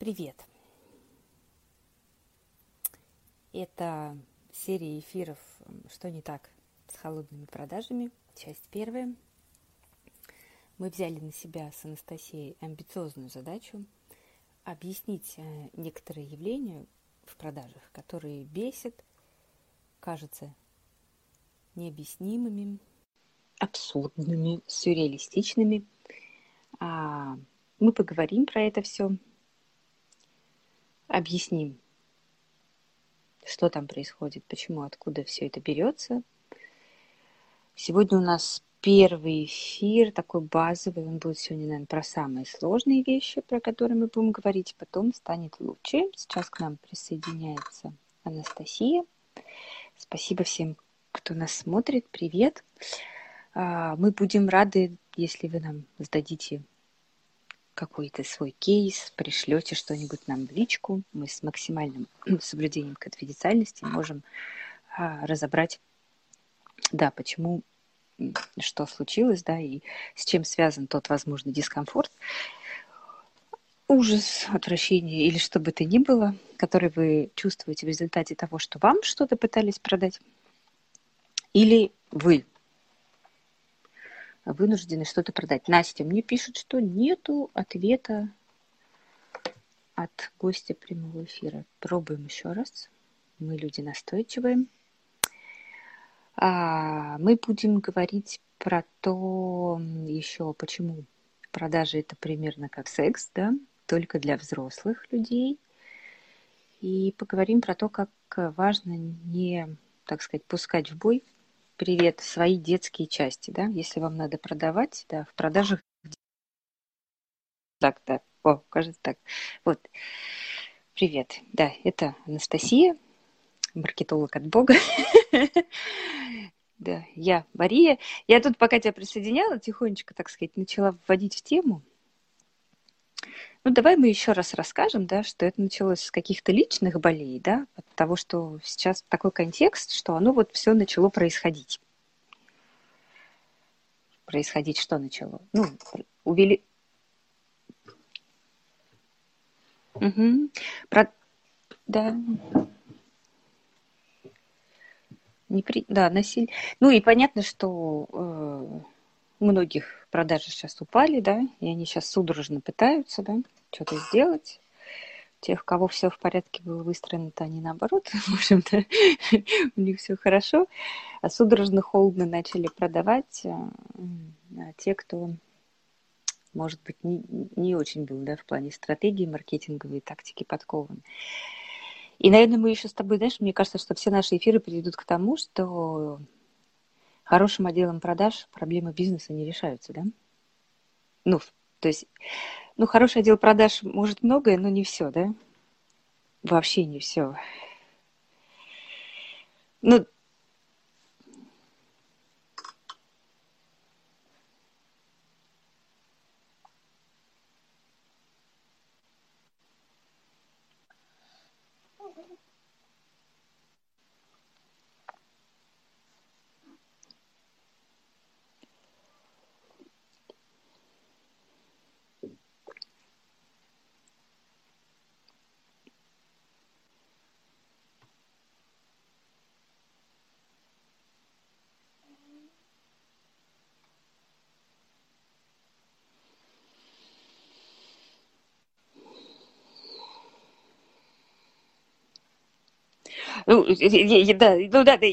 Привет! Это серия эфиров «Что не так с холодными продажами?» Часть первая. Мы взяли на себя с Анастасией амбициозную задачу объяснить э, некоторые явления в продажах, которые бесят, кажутся необъяснимыми, абсурдными, сюрреалистичными. А, мы поговорим про это все, объясним, что там происходит, почему, откуда все это берется. Сегодня у нас первый эфир, такой базовый, он будет сегодня, наверное, про самые сложные вещи, про которые мы будем говорить, потом станет лучше. Сейчас к нам присоединяется Анастасия. Спасибо всем, кто нас смотрит. Привет. А, мы будем рады, если вы нам сдадите какой-то свой кейс, пришлете что-нибудь нам в личку. Мы с максимальным соблюдением конфиденциальности можем а, разобрать, да, почему, что случилось, да, и с чем связан тот возможный дискомфорт, ужас, отвращение или что бы то ни было, который вы чувствуете в результате того, что вам что-то пытались продать, или вы вынуждены что-то продать. Настя мне пишет, что нету ответа от гостя прямого эфира. Пробуем еще раз. Мы люди настойчивые. А, мы будем говорить про то еще, почему продажи это примерно как секс, да, только для взрослых людей. И поговорим про то, как важно не, так сказать, пускать в бой привет, свои детские части, да, если вам надо продавать, да, в продажах так, да, о, кажется так. Вот, привет, да, это Анастасия, маркетолог от Бога. Да, я Мария. Я тут, пока тебя присоединяла, тихонечко, так сказать, начала вводить в тему. Ну, давай мы еще раз расскажем, да, что это началось с каких-то личных болей, да, от того, что сейчас такой контекст, что оно вот все начало происходить. Происходить что начало? Ну, увели... Угу. Про... Да. Непри... Да, насилие. Ну и понятно, что э, многих продажи сейчас упали, да, и они сейчас судорожно пытаются, да, что-то сделать. Тех, у кого все в порядке было выстроено, то они наоборот, в общем-то, у них все хорошо. А судорожно, холодно начали продавать а, а те, кто, может быть, не, не очень был, да, в плане стратегии, маркетинговой тактики подкован. И, наверное, мы еще с тобой, знаешь, мне кажется, что все наши эфиры приведут к тому, что хорошим отделом продаж проблемы бизнеса не решаются, да? Ну, то есть, ну, хороший отдел продаж может многое, но не все, да? Вообще не все. Ну, Ну, да, ну да, да.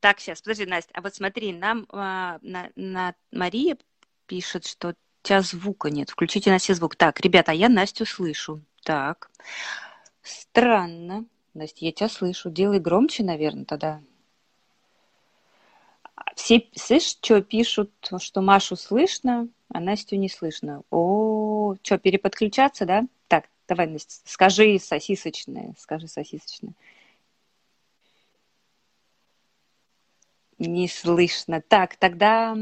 Так, сейчас, подожди, Настя, а вот смотри, нам а, на, на Мария пишет, что у тебя звука нет. Включите на все звук. Так, ребята, а я Настю слышу. Так. Странно. Настя, я тебя слышу. Делай громче, наверное, тогда. Все, слышишь, что пишут, что Машу слышно, а Настю не слышно. О, что, переподключаться, да? Так, давай, Настя, скажи сосисочное, скажи сосисочное. Не слышно. Так, тогда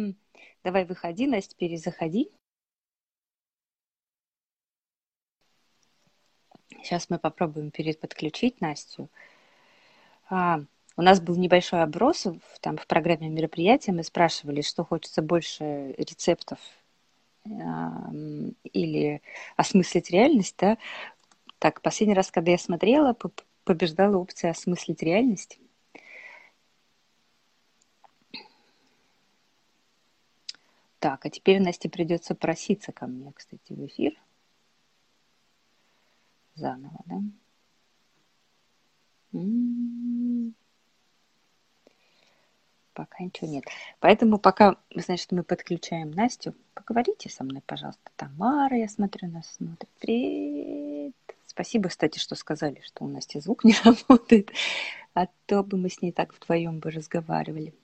давай выходи, Настя, перезаходи. Сейчас мы попробуем переподключить Настю. А, у нас был небольшой оброс там в программе мероприятия. Мы спрашивали, что хочется больше рецептов или осмыслить реальность, да. Так, последний раз, когда я смотрела, побеждала опция осмыслить реальность. Так, а теперь Насте придется проситься ко мне, кстати, в эфир. Заново, да? М-м-м. Пока ничего нет. Поэтому пока, значит, мы подключаем Настю, поговорите со мной, пожалуйста. Тамара, я смотрю, нас смотрит. Привет. Спасибо, кстати, что сказали, что у Насти звук не работает. А то бы мы с ней так вдвоем бы разговаривали.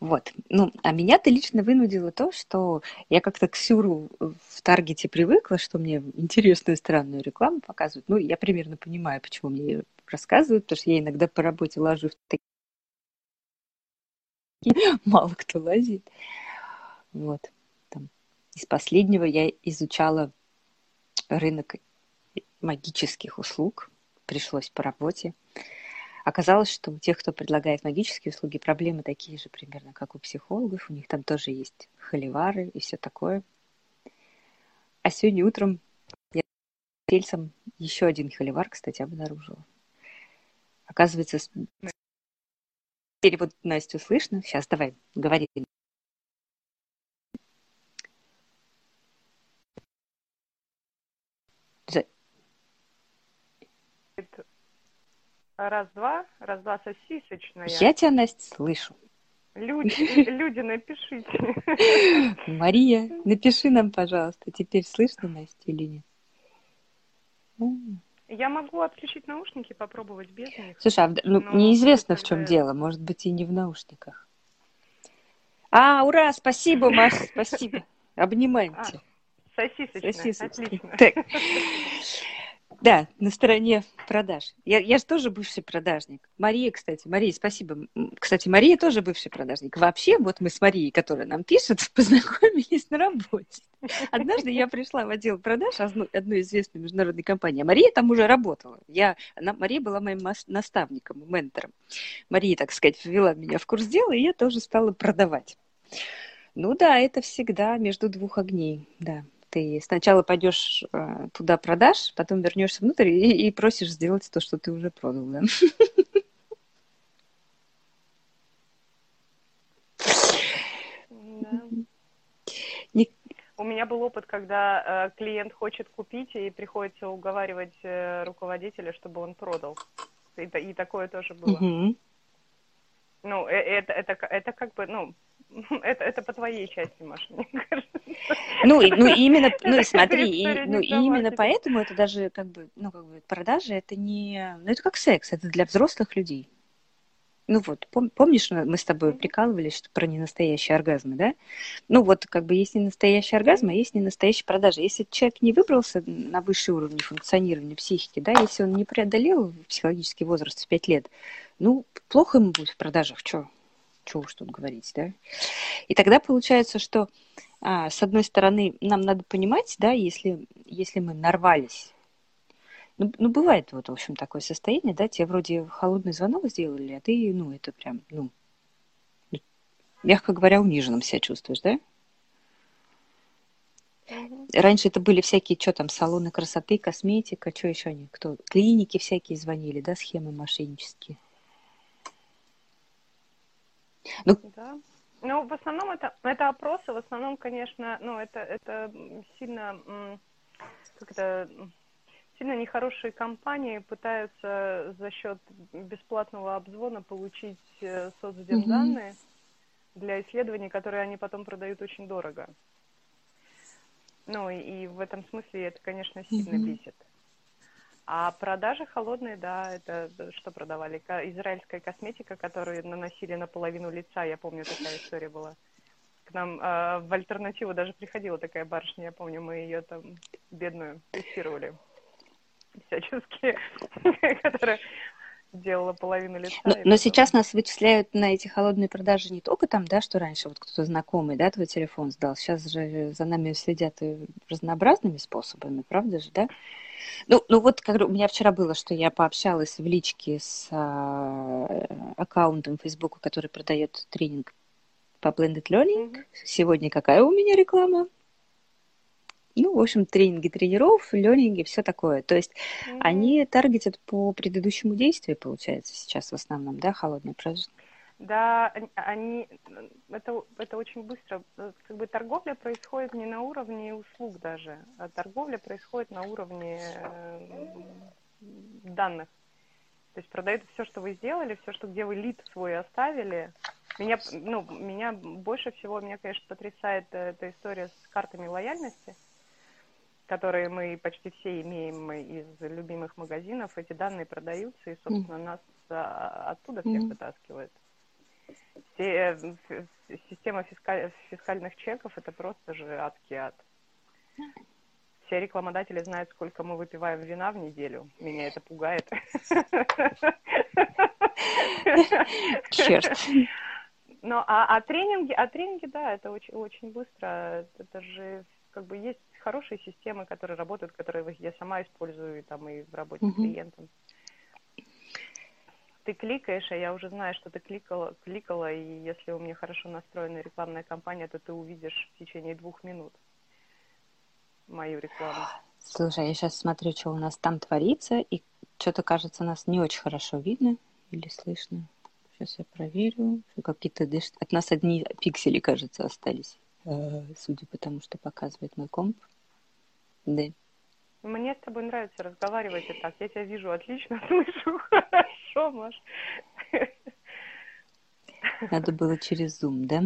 Вот. Ну, а меня-то лично вынудило то, что я как-то к Сюру в Таргете привыкла, что мне интересную странную рекламу показывают. Ну, я примерно понимаю, почему мне рассказывают, потому что я иногда по работе ложу в такие... Мало кто лазит. Вот. Там. Из последнего я изучала рынок магических услуг. Пришлось по работе. Оказалось, что у тех, кто предлагает магические услуги, проблемы такие же примерно, как у психологов. У них там тоже есть холивары и все такое. А сегодня утром я сельцем еще один холивар, кстати, обнаружила. Оказывается, перевод Настю слышно. Сейчас давай, говори. Раз-два, раз-два сосисочная. Я тебя, Настя, слышу. Люди, люди, напишите. Мария, напиши нам, пожалуйста, теперь слышно Настя или нет? Я могу отключить наушники, попробовать без них. Слушай, а, ну, неизвестно, в чем дело. Может быть, и не в наушниках. А, ура, спасибо, Маш, спасибо. Обнимаем а. Сосисочная, Сосисочная. отлично. Так. Да, на стороне продаж. Я, я же тоже бывший продажник. Мария, кстати, Мария, спасибо. Кстати, Мария тоже бывший продажник. Вообще, вот мы с Марией, которая нам пишет, познакомились на работе. Однажды я пришла в отдел продаж одной известной международной компании, Мария там уже работала. Я, она, Мария была моим наставником, ментором. Мария, так сказать, ввела меня в курс дела, и я тоже стала продавать. Ну да, это всегда между двух огней, да ты сначала пойдешь э, туда продашь, потом вернешься внутрь и, и просишь сделать то, что ты уже продал, да? У меня был опыт, когда э, клиент хочет купить, и приходится уговаривать э, руководителя, чтобы он продал. И, и такое тоже было. Угу. Ну, э, это, это, это как бы, ну, это, это по твоей части, Маша, мне кажется. Ну, ну именно, ну и смотри, и, ну именно поэтому это даже как бы, ну как бы продажи, это не, ну это как секс, это для взрослых людей. Ну вот, пом, помнишь, мы с тобой прикалывались что про ненастоящие оргазмы, да? Ну вот, как бы есть не настоящий оргазм, а есть не настоящие продажи. Если человек не выбрался на высший уровень функционирования психики, да, если он не преодолел психологический возраст в 5 лет, ну, плохо ему будет в продажах, что? Чего уж тут говорить, да? И тогда получается, что а, с одной стороны, нам надо понимать, да, если, если мы нарвались ну, ну, бывает вот, в общем, такое состояние, да, тебе вроде холодный звонок сделали, а ты, ну, это прям, ну, мягко говоря, униженным себя чувствуешь, да? Раньше это были всякие, что там, салоны красоты, косметика, что еще они, кто, клиники всякие звонили, да, схемы мошеннические. Ну, да. Ну, в основном это, это опросы, в основном, конечно, ну, это, это сильно, как это, сильно нехорошие компании пытаются за счет бесплатного обзвона получить э, соцдемданные угу. для исследований, которые они потом продают очень дорого. Ну и, и в этом смысле это, конечно, сильно угу. бесит. А продажи холодные, да, это что продавали? Израильская косметика, которую наносили на половину лица, я помню, такая история была. К нам э, в альтернативу даже приходила такая барышня, я помню, мы ее там бедную тестировали всячески, которая делала половину лица. Но, но сейчас нас вычисляют на эти холодные продажи не только там, да, что раньше вот кто-то знакомый, да, твой телефон сдал. Сейчас же за нами следят и разнообразными способами, правда же, да? Ну, ну вот как у меня вчера было, что я пообщалась в личке с а, аккаунтом Facebook, который продает тренинг по Blended Learning. Mm-hmm. Сегодня какая у меня реклама? Ну, в общем, тренинги тренеров, ленинги, все такое. То есть mm-hmm. они таргетят по предыдущему действию, получается, сейчас в основном, да, холодный продажи? Да, они, это, это очень быстро, как бы торговля происходит не на уровне услуг даже, а торговля происходит на уровне э, данных. То есть продают все, что вы сделали, все, что где вы лид свой оставили. Меня, ну, меня больше всего, меня, конечно, потрясает э, эта история с картами лояльности которые мы почти все имеем из любимых магазинов, эти данные продаются, и, собственно, нас а, оттуда всех вытаскивают. Все, э, система фискаль, фискальных чеков – это просто же адский ад. Все рекламодатели знают, сколько мы выпиваем вина в неделю. Меня это пугает. Черт. Но, а, а тренинги, а тренинги, да, это очень, очень быстро. Это же как бы есть хорошие системы, которые работают, которые я сама использую там и в работе mm-hmm. с клиентом. Ты кликаешь, а я уже знаю, что ты кликала, кликала, и если у меня хорошо настроенная рекламная кампания, то ты увидишь в течение двух минут мою рекламу. Слушай, я сейчас смотрю, что у нас там творится, и что-то, кажется, нас не очень хорошо видно или слышно. Сейчас я проверю. Какие-то от нас одни пиксели, кажется, остались. Э, судя по тому, что показывает мой комп. Да. Мне с тобой нравится разговаривать и так. Я тебя вижу отлично, слышу хорошо, Маш. Надо было через Zoom, да?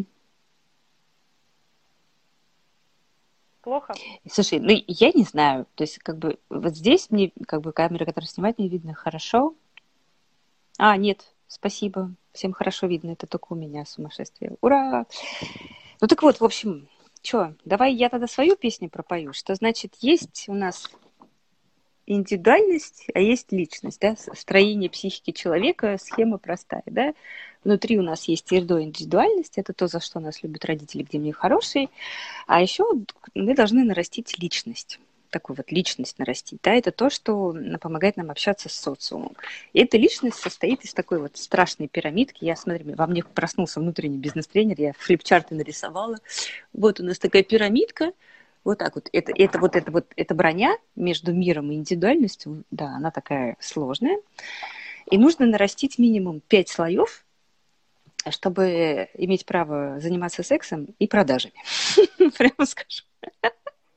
Плохо? Слушай, ну я не знаю. То есть, как бы, вот здесь мне, как бы, камера, которая снимает, не видно хорошо. А, нет, спасибо. Всем хорошо видно. Это только у меня сумасшествие. Ура! Ну так вот, в общем, что, давай я тогда свою песню пропою. Что значит, есть у нас индивидуальность, а есть личность, да, строение психики человека, схема простая, да. Внутри у нас есть ирдо индивидуальность, это то, за что нас любят родители, где мне хорошие, а еще мы должны нарастить личность такую вот личность нарастить, да, это то, что помогает нам общаться с социумом. И эта личность состоит из такой вот страшной пирамидки. Я, смотри, во мне проснулся внутренний бизнес-тренер, я флипчарты нарисовала. Вот у нас такая пирамидка, вот так вот. Это, это вот это вот эта броня между миром и индивидуальностью, да, она такая сложная. И нужно нарастить минимум пять слоев, чтобы иметь право заниматься сексом и продажами. Прямо скажу.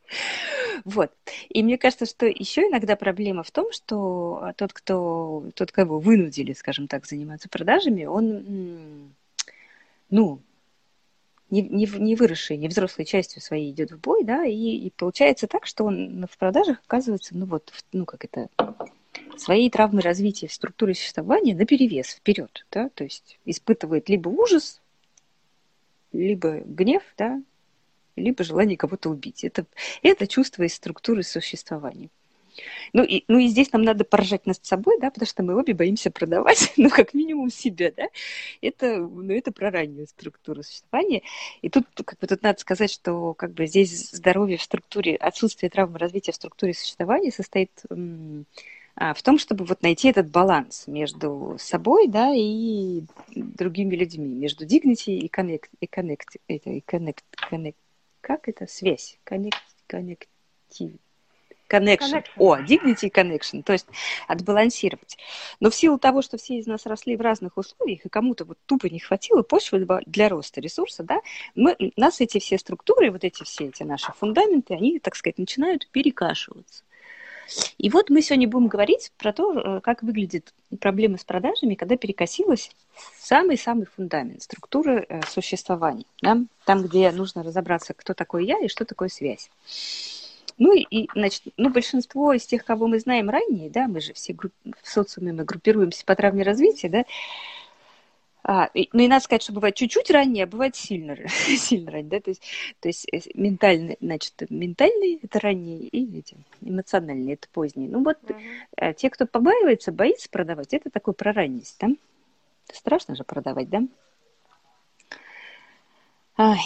Вот. И мне кажется, что еще иногда проблема в том, что тот, кто, тот, кого вынудили, скажем так, заниматься продажами, он, ну, не, не, не выросшей, не взрослой частью своей идет в бой, да, и, и получается так, что он в продажах оказывается, ну вот, ну как это, своей травмы развития в структуре существования на перевес вперед, да, то есть испытывает либо ужас, либо гнев, да, либо желание кого-то убить. Это, это чувство из структуры существования. Ну и, ну и здесь нам надо поржать над собой, да, потому что мы обе боимся продавать, ну, как минимум себя, да. Это, ну, это про раннюю структуру существования. И тут, как бы, тут надо сказать, что, как бы, здесь здоровье в структуре, отсутствие травмы развития в структуре существования состоит а, в том, чтобы вот найти этот баланс между собой, да, и другими людьми, между dignity и connect, и connect, и connect, connect, как это? Связь. Connective. Connection. connection. О, dignity connection, то есть отбалансировать. Но в силу того, что все из нас росли в разных условиях, и кому-то вот тупо не хватило почвы для роста ресурса, да, мы, нас эти все структуры, вот эти все эти наши фундаменты, они, так сказать, начинают перекашиваться. И вот мы сегодня будем говорить про то, э, как выглядит проблема с продажами, когда перекосилась самый-самый фундамент структуры э, существования. Да? Там, где нужно разобраться, кто такой я и что такое связь. Ну и, значит, ну, большинство из тех, кого мы знаем ранее, да, мы же все в социуме мы группируемся по травме развития, да, А, и, ну и надо сказать, что бывает чуть-чуть ранее, а бывает сильно, сильно ранее, да, то есть, то есть э, ментальный, значит, ментальный это ранний и эти, эмоциональный это поздний. Ну вот uh-huh. те, кто побаивается, боится продавать, это такой про ранность, да? Страшно же продавать, да? Ай,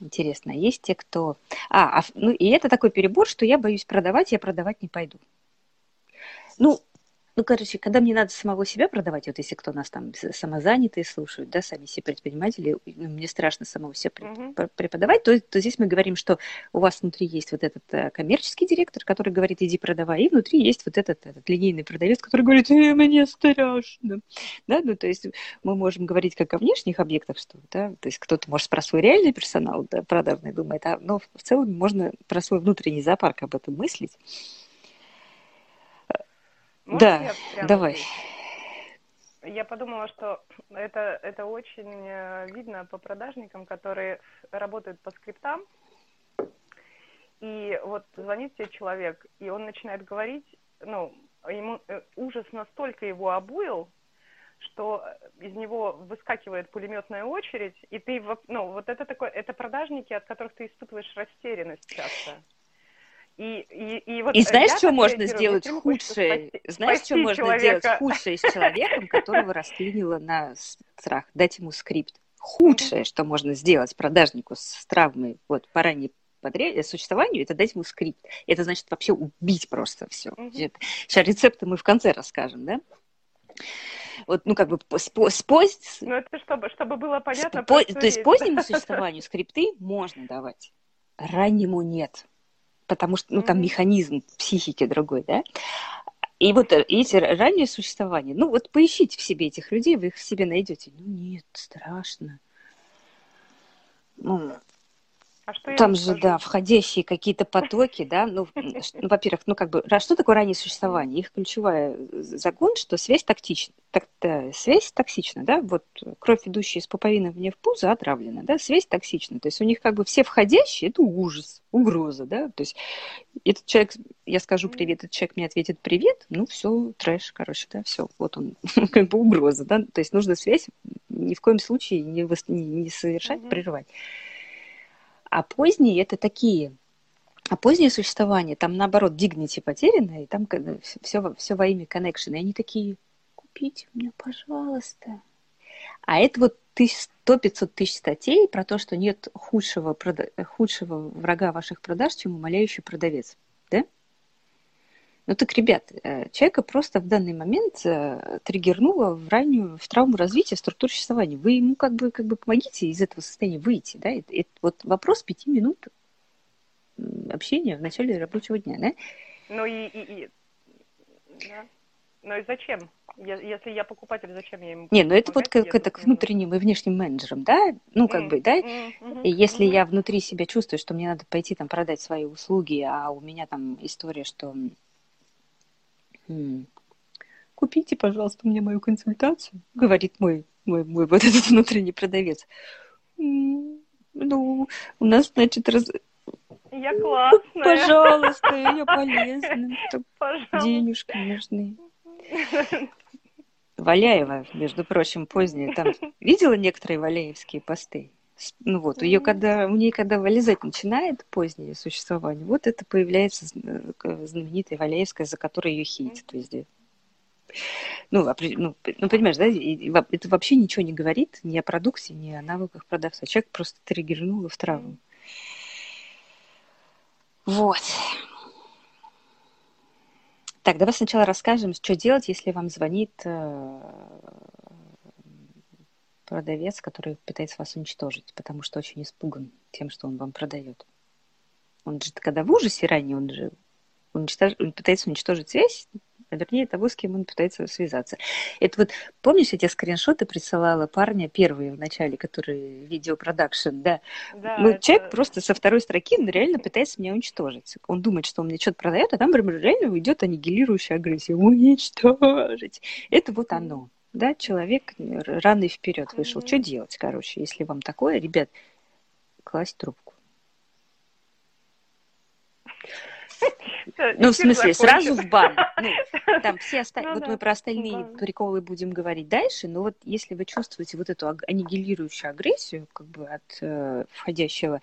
интересно, есть те, кто... А, а, ну и это такой перебор, что я боюсь продавать, я продавать не пойду. Ну, ну, короче, когда мне надо самого себя продавать, вот если кто нас там самозанятые слушают, да, сами все предприниматели, ну, мне страшно самого себя uh-huh. преподавать, то, то здесь мы говорим, что у вас внутри есть вот этот э, коммерческий директор, который говорит, иди продавай, и внутри есть вот этот, этот линейный продавец, который говорит, э, мне страшно. Да, ну, то есть мы можем говорить как о внешних объектах, что, да, то есть кто-то может про свой реальный персонал, да, продавный думает, а, но в целом можно про свой внутренний зоопарк об этом мыслить. Можно да, давай. Здесь? Я подумала, что это, это очень э, видно по продажникам, которые работают по скриптам. И вот звонит тебе человек, и он начинает говорить, ну, ему э, ужас настолько его обуил, что из него выскакивает пулеметная очередь, и ты, ну, вот это такое, это продажники, от которых ты испытываешь растерянность часто. И, и, и, вот и знаешь, что можно сделать худшее? Спасти, знаешь, что можно человека. сделать худшее с человеком, которого расклинило на страх? Дать ему скрипт. Худшее, что можно сделать продажнику с травмой вот, по ранней подряд... существованию, это дать ему скрипт. Это значит вообще убить просто все. Mm-hmm. Сейчас рецепты мы в конце расскажем, да? Вот, ну, как бы спость... Ну, это чтобы, чтобы было понятно. Спо... То есть позднему существованию скрипты можно давать, раннему нет потому что, ну, там механизм психики другой, да. И вот э, эти ранние существования, ну, вот поищите в себе этих людей, вы их в себе найдете. Ну, нет, страшно. Ну, а что Там же, скажу? да, входящие какие-то потоки, да, ну, ну, во-первых, ну, как бы, что такое раннее существование? Их ключевой э, закон, что связь токсична, так, да, связь токсична, да, вот кровь, идущая из пуповины мне в пузо, отравлена, да, связь токсична, то есть у них как бы все входящие, это ужас, угроза, да, то есть этот человек, я скажу привет, этот человек мне ответит привет, ну, все, трэш, короче, да, все, вот он, как бы угроза, да, то есть нужно связь ни в коем случае не, не, не совершать, прерывать. А поздние это такие. А позднее существование, там наоборот dignity потеряно, и там все, все во имя connection. И они такие, купите мне, пожалуйста. А это вот 100-500 тысяч статей про то, что нет худшего, худшего врага ваших продаж, чем умоляющий продавец. Ну так, ребят, э, человека просто в данный момент э, триггернуло в раннюю, в травму развития структуры существования. Вы ему как бы, как бы помогите из этого состояния выйти. Да? Это, это вот вопрос пяти минут общения в начале рабочего дня. Да? Ну и, и, и... Да. Ну и зачем? Если я покупатель, зачем я ему Не, ну это вот как это к внутренним и внешним менеджерам, да? Ну, как mm, бы, да? Mm, mm, если я внутри себя чувствую, что мне надо пойти там продать свои услуги, а у меня там история, что Купите, пожалуйста, мне мою консультацию, говорит мой, мой, мой вот этот внутренний продавец. Ну, у нас, значит, раз... Я классная. Пожалуйста, я полезна. Денежки нужны. Валяева, между прочим, позднее, там видела некоторые валяевские посты? Ну вот, ее когда, у нее когда вылезать начинает позднее существование, вот это появляется э, знаменитая Валяевская, за которой ее хейтят везде. Ну, ну, ну, понимаешь, да, это вообще ничего не говорит ни о продукте, ни о навыках продавца. Человек просто триггернул в травму. Вот. Так, давай сначала расскажем, что делать, если вам звонит э, продавец, который пытается вас уничтожить, потому что очень испуган тем, что он вам продает. Он же, когда в ужасе ранее, он же уничтож... он пытается уничтожить связь, а вернее того, с кем он пытается связаться. Это вот, помнишь, я тебе скриншоты присылала парня первые в начале, который видеопродакшн, да? да ну, это... человек просто со второй строки он реально пытается меня уничтожить. Он думает, что он мне что-то продает, а там реально уйдет аннигилирующая агрессия. Уничтожить. Это вот оно да, человек рано и вперед вышел. Mm-hmm. Что делать, короче, если вам такое, ребят, класть трубку. Ну, в смысле, сразу в бан. Ну, там все остальные, ну вот мы про остальные приколы будем говорить дальше, но вот если вы чувствуете вот эту аннигилирующую агрессию, как бы от э, входящего,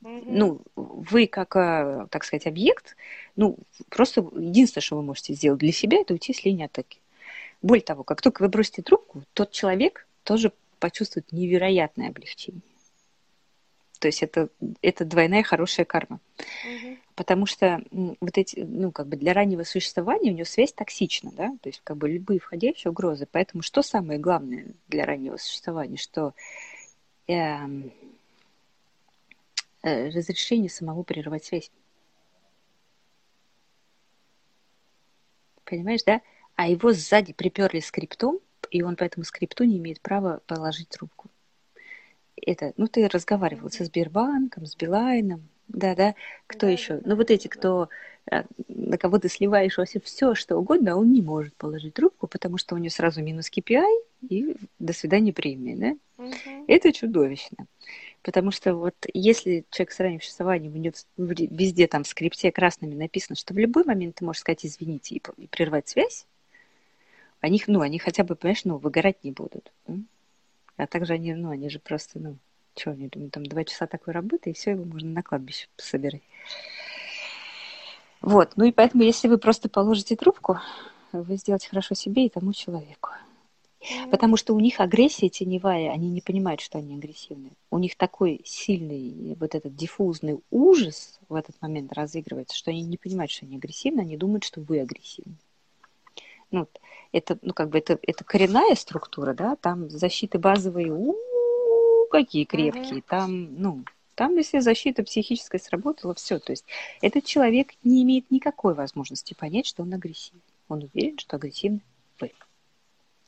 ну, вы как, э, так сказать, объект, ну, просто единственное, что вы можете сделать для себя, это уйти с линии атаки. Более того, как только вы бросите трубку, тот человек тоже почувствует невероятное облегчение. То есть это, это двойная хорошая карма. Угу. Потому что вот эти, ну, как бы для раннего существования у него связь токсична, да, то есть как бы любые входящие угрозы. Поэтому что самое главное для раннего существования, что э, э, разрешение самого прерывать связь. Понимаешь, да? А его сзади приперли скриптом, и он по этому скрипту не имеет права положить трубку это, ну, ты разговаривал со Сбербанком, с Билайном, да, да, кто да, еще? Да, ну, вот эти, кто, на кого ты сливаешь вообще все, что угодно, а он не может положить трубку, потому что у него сразу минус KPI и до свидания премии, да? Угу. Это чудовищно. Потому что вот если человек с ранним существованием, у него везде там в скрипте красными написано, что в любой момент ты можешь сказать извините и прервать связь, они, ну, они хотя бы, понимаешь, ну, выгорать не будут. А также они, ну, они же просто, ну, что они думают, там два часа такой работы, и все, его можно на кладбище собирать. Вот, ну и поэтому, если вы просто положите трубку, вы сделаете хорошо себе и тому человеку. Потому что у них агрессия теневая, они не понимают, что они агрессивны. У них такой сильный вот этот диффузный ужас в этот момент разыгрывается, что они не понимают, что они агрессивны, они думают, что вы агрессивны. Ну, это, ну, как бы это, это коренная структура, да, там защиты базовые, у, -у, -у какие крепкие, там, ну, там, если защита психическая сработала, все. То есть этот человек не имеет никакой возможности понять, что он агрессивен. Он уверен, что агрессивны вы.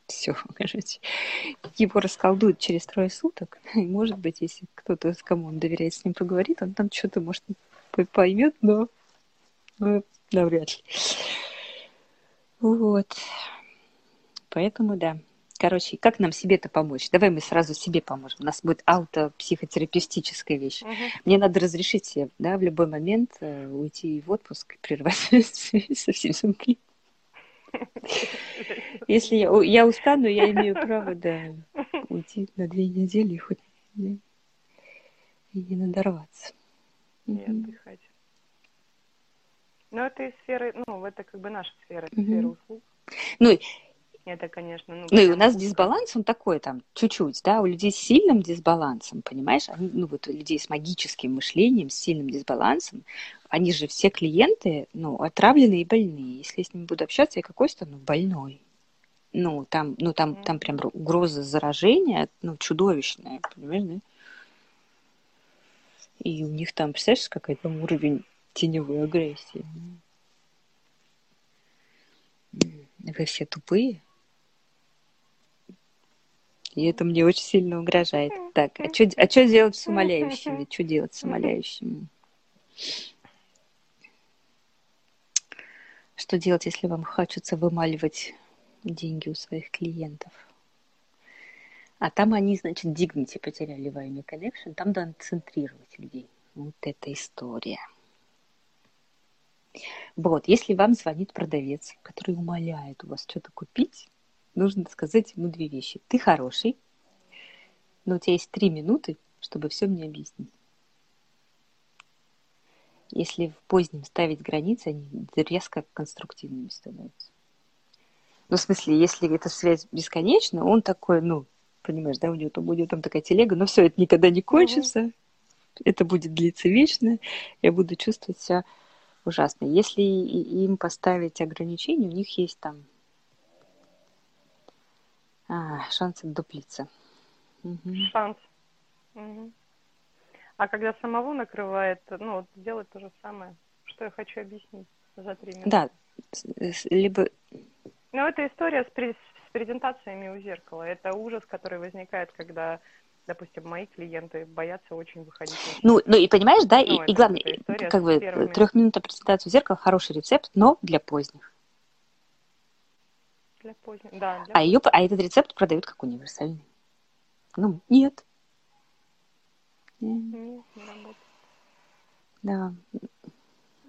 Все, короче. Его расколдуют через трое суток. И, может быть, если кто-то, кому он доверяет, с ним поговорит, он там что-то, может, поймет, но, но навряд ли. Вот. Поэтому да. Короче, как нам себе-то помочь? Давай мы сразу себе поможем. У нас будет аутопсихотерапевтическая вещь. Угу. Мне надо разрешить себе, да, в любой момент э, уйти в отпуск, прервать со всем своим Если я, я устану, я имею право, да, уйти на две недели хоть да, и не надорваться. И отдыхать. Ну, это из сферы, ну, это как бы наша сфера, это сфера услуг. Ну, это, конечно, ну, ну и у нас дисбаланс, он такой там, чуть-чуть, да, у людей с сильным дисбалансом, понимаешь, они, ну вот у людей с магическим мышлением, с сильным дисбалансом, они же все клиенты, ну, отравленные и больные. Если я с ними буду общаться, я какой стану больной. Ну, там, ну, там, там прям угроза заражения, ну, чудовищная, понимаешь, да? И у них там, представляешь, какой там уровень теневой агрессии. Вы все тупые. И это мне очень сильно угрожает. Так, а что а делать с умоляющими? Что делать с умоляющими? Что делать, если вам хочется вымаливать деньги у своих клиентов? А там они, значит, dignity потеряли во имя connection, там надо центрировать людей. Вот эта история. Вот, если вам звонит продавец, который умоляет у вас что-то купить, нужно сказать ему две вещи. Ты хороший, но у тебя есть три минуты, чтобы все мне объяснить. Если в позднем ставить границы, они резко конструктивными становятся. Ну, в смысле, если эта связь бесконечна, он такой, ну, понимаешь, да, у него там, у него там такая телега, но все, это никогда не кончится, mm-hmm. это будет длиться вечно, я буду чувствовать себя ужасно. Если им поставить ограничения, у них есть там а, шанс отдуплиться. Угу. Шанс. Угу. А когда самого накрывает, ну, вот делать то же самое, что я хочу объяснить за три минуты. Да, либо... Ну, это история с, при... с презентациями у зеркала. Это ужас, который возникает, когда допустим, мои клиенты боятся очень выходить. Ну, ну и понимаешь, да, ну, и, и главное, как бы трехминутная презентация зеркала хороший рецепт, но для поздних. Для поздних, да. Для... А, ее, а этот рецепт продают как универсальный. Ну, нет. Нет, не работает. Да.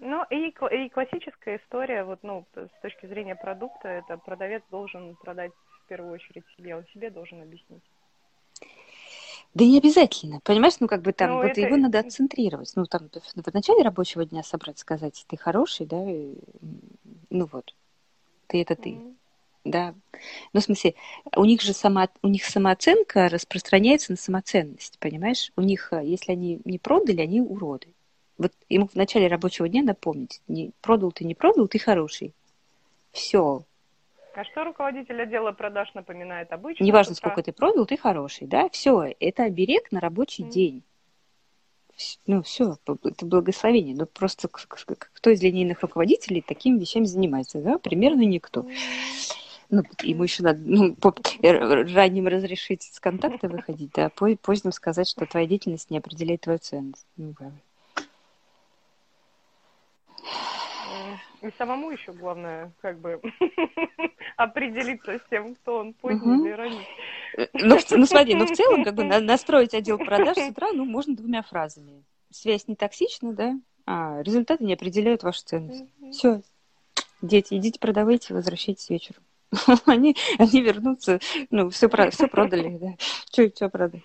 Ну и, и классическая история, вот, ну, с точки зрения продукта, это продавец должен продать в первую очередь себе, он себе должен объяснить. Да не обязательно, понимаешь, ну как бы там, ну, вот это... его надо отцентрировать, ну там в начале рабочего дня собрать, сказать, ты хороший, да, и, ну вот, ты это ты, mm-hmm. да. Ну в смысле, у них же сама, у них самооценка распространяется на самоценность, понимаешь? У них, э, если они не продали, они уроды. Вот ему в начале рабочего дня напомнить, не, продал ты, не продал, ты хороший. Все, а что руководитель отдела продаж напоминает обычно? Неважно, сколько ты продал, ты хороший, да? Все, это оберег на рабочий mm. день. Ну, все, это благословение. Но просто кто из линейных руководителей такими вещами занимается, да? Примерно никто. Ну, ему еще надо ну, по ранним разрешить с контакта выходить, да, поздним сказать, что твоя деятельность не определяет твою ценность. Ну, правильно. И самому еще главное, как бы, определиться с тем, кто он поздний угу. или ранний. Э, ну, ну, смотри, ну, в целом, как бы, настроить отдел продаж с утра, ну, можно двумя фразами. Связь не токсична, да, а результаты не определяют вашу ценность. Угу. Все. Дети, идите продавайте, возвращайтесь вечером. они, они вернутся, ну, все, все продали, да. Что, что продали?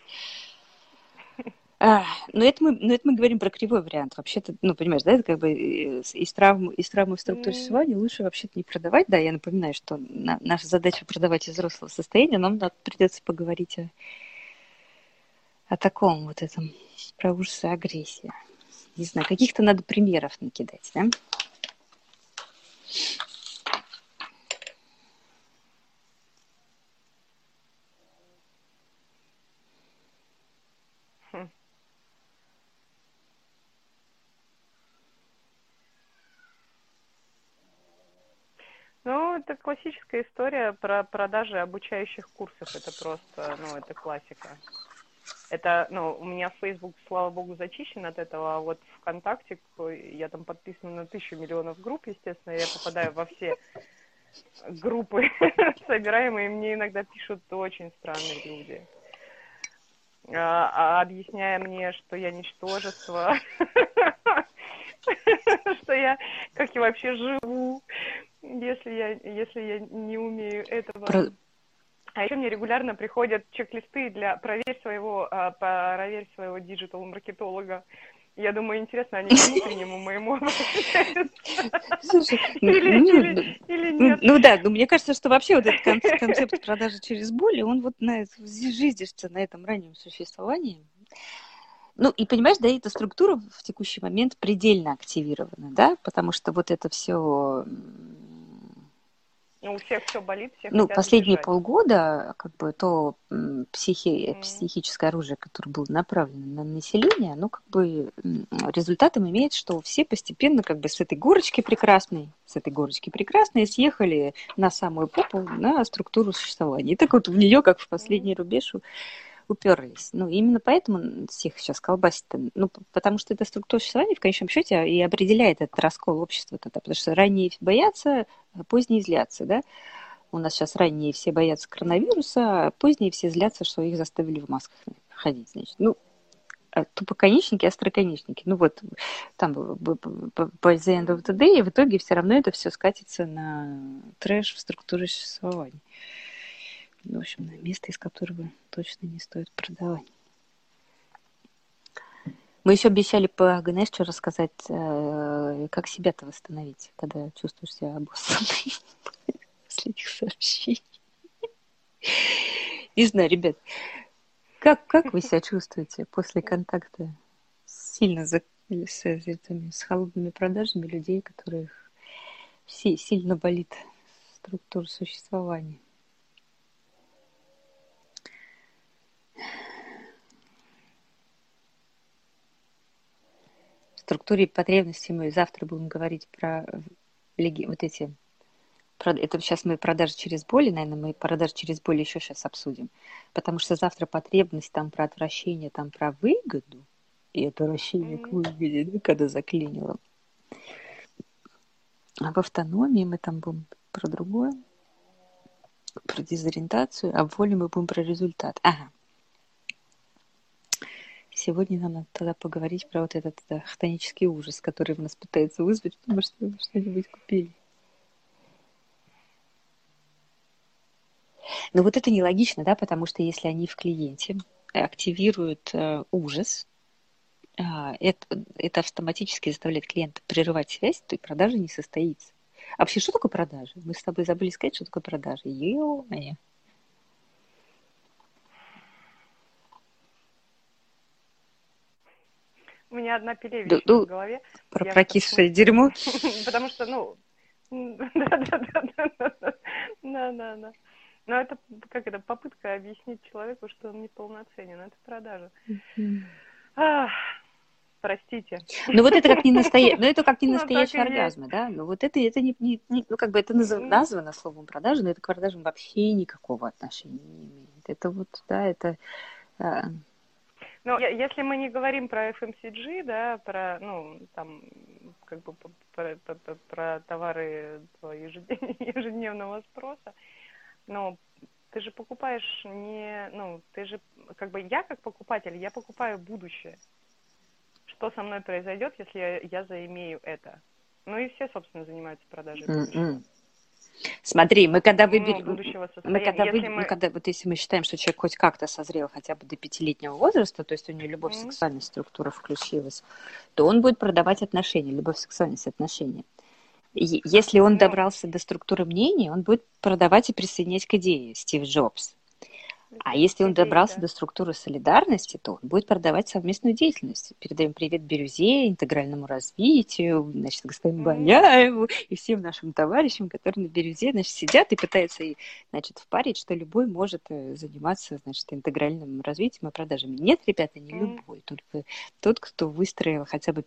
А, но это мы, но это мы говорим про кривой вариант. Вообще-то, ну, понимаешь, да, это как бы из травмы, из травмы в структуре mm. существования лучше вообще-то не продавать. Да, я напоминаю, что на, наша задача продавать из взрослого состояния, нам надо, придется поговорить о, о таком вот этом, про ужасы агрессии. Не знаю, каких-то надо примеров накидать, да? Ну, это классическая история про продажи обучающих курсов. Это просто, ну, это классика. Это, ну, у меня Facebook, слава богу, зачищен от этого, а вот ВКонтакте, я там подписана на тысячу миллионов групп, естественно, я попадаю во все группы собираемые, мне иногда пишут очень странные люди, а, а, объясняя мне, что я ничтожество, что я, как я вообще живу, если я, если я не умею этого. Про... А еще мне регулярно приходят чек-листы для проверь своего, а, проверь своего диджитал-маркетолога. Я думаю, интересно, они к внутреннему моему Слушай, ну, или, ну, или, или нет. Ну, ну да, ну, мне кажется, что вообще вот этот концепт, концепт продажи через боль, он вот на, жизнится на этом раннем существовании. Ну, и понимаешь, да, эта структура в текущий момент предельно активирована, да, потому что вот это все ну, у всех все болит, всех Ну, последние бежать. полгода, как бы, то психи, mm. психическое оружие, которое было направлено на население, оно как бы результатом имеет, что все постепенно как бы с этой горочки прекрасной, с этой горочки прекрасной съехали на самую попу, на структуру существования. И так вот в нее, как в последний mm. рубеж, уперлись. Ну, именно поэтому всех сейчас колбасит. Ну, потому что эта структура существования в конечном счете и определяет этот раскол общества тогда. Потому что ранние боятся, а поздние злятся, да? У нас сейчас ранние все боятся коронавируса, а поздние все злятся, что их заставили в масках ходить, значит. Ну, а тупоконечники, остроконечники. Ну вот, там по the end of the day, и в итоге все равно это все скатится на трэш в структуре существования в общем, на место, из которого точно не стоит продавать. Мы еще обещали по ГНС рассказать, э, как себя-то восстановить, когда чувствуешь себя обоссанной после этих сообщений. Не знаю, ребят, как, как вы себя чувствуете после контакта сильно за, с, этими, с холодными продажами людей, которых все, сильно болит структура существования? Структуре потребностей мы завтра будем говорить про вот эти это сейчас мы продажи через боль, наверное, мы продажи через боль еще сейчас обсудим. Потому что завтра потребность там про отвращение, там про выгоду, и отвращение к выгоде, да, когда заклинило. А в автономии мы там будем про другое, про дезориентацию, а в воле мы будем про результат. Ага. Сегодня нам надо тогда поговорить про вот этот да, хтонический ужас, который в нас пытается вызвать, потому что мы что-нибудь купили. Но вот это нелогично, да, потому что если они в клиенте активируют э, ужас, э, это, это автоматически заставляет клиента прерывать связь, то и продажа не состоится. А вообще, что такое продажа? Мы с тобой забыли сказать, что такое продажа. Ё-моё. У меня одна пелевища в голове. Про прокисшее дерьмо? Потому что, ну, да-да-да. Но это как это попытка объяснить человеку, что он неполноценен. Это продажа. простите. Ну вот это как не настоящий, ну это как не ну, настоящий оргазм, да? Ну вот это это не, не, не ну как бы это названо словом продажа, но это к продажам вообще никакого отношения не имеет. Это вот да, это а, ну, если мы не говорим про FMCG, да, про, ну, там, как бы про, про, про товары ежедневного спроса, ну, ты же покупаешь не, ну, ты же, как бы я как покупатель, я покупаю будущее. Что со мной произойдет, если я, я заимею это? Ну и все, собственно, занимаются продажей будущего. Mm-hmm. Смотри, мы когда выберем, мы когда, вы, мы... мы когда вот если мы считаем, что человек хоть как-то созрел хотя бы до пятилетнего возраста, то есть у него любовь, mm-hmm. сексуальная структура включилась, то он будет продавать отношения, любовь, сексуальность, отношения. Если он добрался до структуры мнений, он будет продавать и присоединять к идее Стив Джобс. А если он добрался до структуры солидарности, то он будет продавать совместную деятельность. Передаем привет Бирюзе, интегральному развитию, значит, господину Баняеву и всем нашим товарищам, которые на Бирюзе, значит, сидят и пытаются, значит, впарить, что любой может э, заниматься, значит, интегральным развитием и продажами. Нет, ребята, не любой, только тот, кто выстроил хотя бы,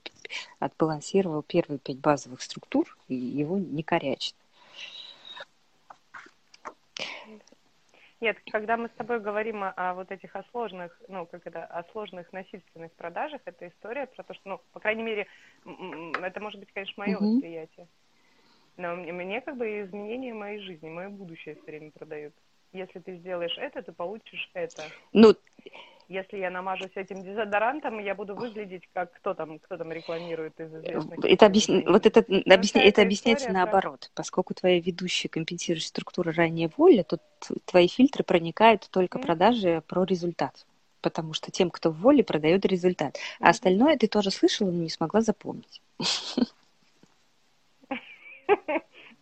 отбалансировал первые пять базовых структур, и его не корячит. Нет, когда мы с тобой говорим о, о вот этих о сложных, ну, как это, о сложных насильственных продажах, это история про то, что, ну, по крайней мере, это может быть, конечно, мое угу. восприятие. Но мне, мне как бы изменение моей жизни, мое будущее все время продают. Если ты сделаешь это, ты получишь это. Ну, если я намажусь этим дезодорантом, я буду выглядеть как кто там, кто там рекламирует из известных. Это, объясни, вот это, объясня, это объясняется наоборот. Про... Поскольку твоя ведущая компенсирующая структура ранее воля, то твои фильтры проникают только mm-hmm. продажи про результат. Потому что тем, кто в воле, продает результат. А mm-hmm. остальное ты тоже слышала, но не смогла запомнить.